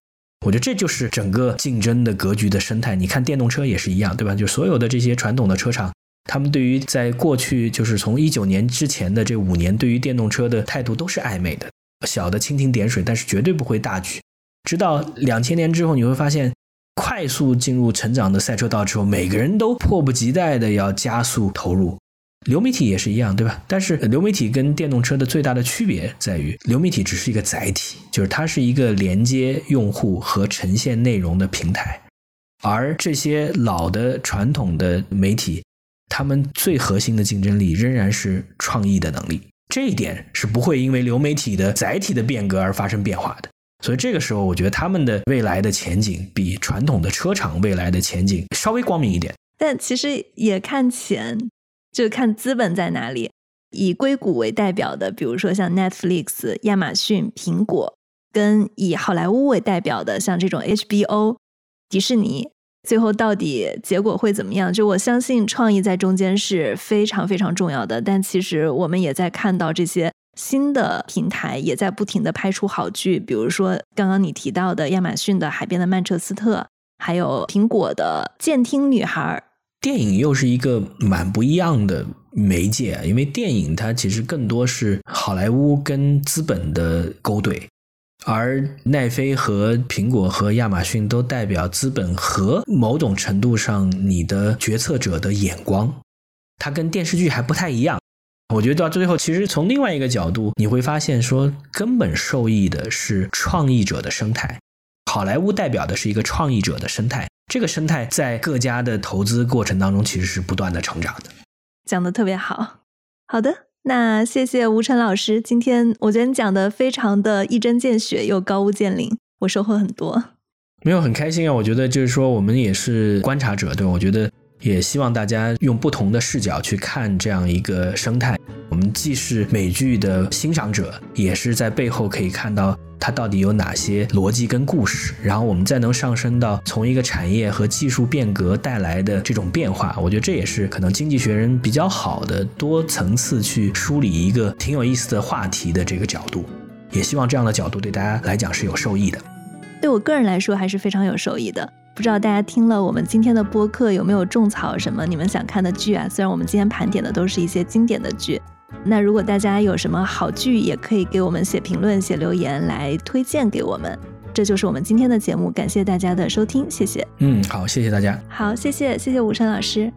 我觉得这就是整个竞争的格局的生态。你看电动车也是一样，对吧？就所有的这些传统的车厂，他们对于在过去就是从一九年之前的这五年，对于电动车的态度都是暧昧的，小的蜻蜓点水，但是绝对不会大举。直到两千年之后，你会发现，快速进入成长的赛车道之后，每个人都迫不及待的要加速投入。流媒体也是一样，对吧？但是流媒体跟电动车的最大的区别在于，流媒体只是一个载体，就是它是一个连接用户和呈现内容的平台，而这些老的传统的媒体，他们最核心的竞争力仍然是创意的能力，这一点是不会因为流媒体的载体的变革而发生变化的。所以这个时候，我觉得他们的未来的前景比传统的车厂未来的前景稍微光明一点。但其实也看钱，就看资本在哪里。以硅谷为代表的，比如说像 Netflix、亚马逊、苹果，跟以好莱坞为代表的，像这种 HBO、迪士尼，最后到底结果会怎么样？就我相信创意在中间是非常非常重要的。但其实我们也在看到这些。新的平台也在不停的拍出好剧，比如说刚刚你提到的亚马逊的《海边的曼彻斯特》，还有苹果的《监听女孩》。电影又是一个蛮不一样的媒介，因为电影它其实更多是好莱坞跟资本的勾兑，而奈飞和苹果和亚马逊都代表资本和某种程度上你的决策者的眼光，它跟电视剧还不太一样。我觉得到最后，其实从另外一个角度，你会发现说，根本受益的是创意者的生态。好莱坞代表的是一个创意者的生态，这个生态在各家的投资过程当中，其实是不断的成长的。讲的特别好，好的，那谢谢吴晨老师，今天我觉得你讲的非常的一针见血又高屋建瓴，我收获很多。没有很开心啊，我觉得就是说我们也是观察者，对我觉得。也希望大家用不同的视角去看这样一个生态。我们既是美剧的欣赏者，也是在背后可以看到它到底有哪些逻辑跟故事。然后我们再能上升到从一个产业和技术变革带来的这种变化，我觉得这也是可能经济学人比较好的多层次去梳理一个挺有意思的话题的这个角度。也希望这样的角度对大家来讲是有受益的。对我个人来说还是非常有受益的。不知道大家听了我们今天的播客有没有种草什么你们想看的剧啊？虽然我们今天盘点的都是一些经典的剧，那如果大家有什么好剧，也可以给我们写评论、写留言来推荐给我们。这就是我们今天的节目，感谢大家的收听，谢谢。嗯，好，谢谢大家。好，谢谢，谢谢武山老师。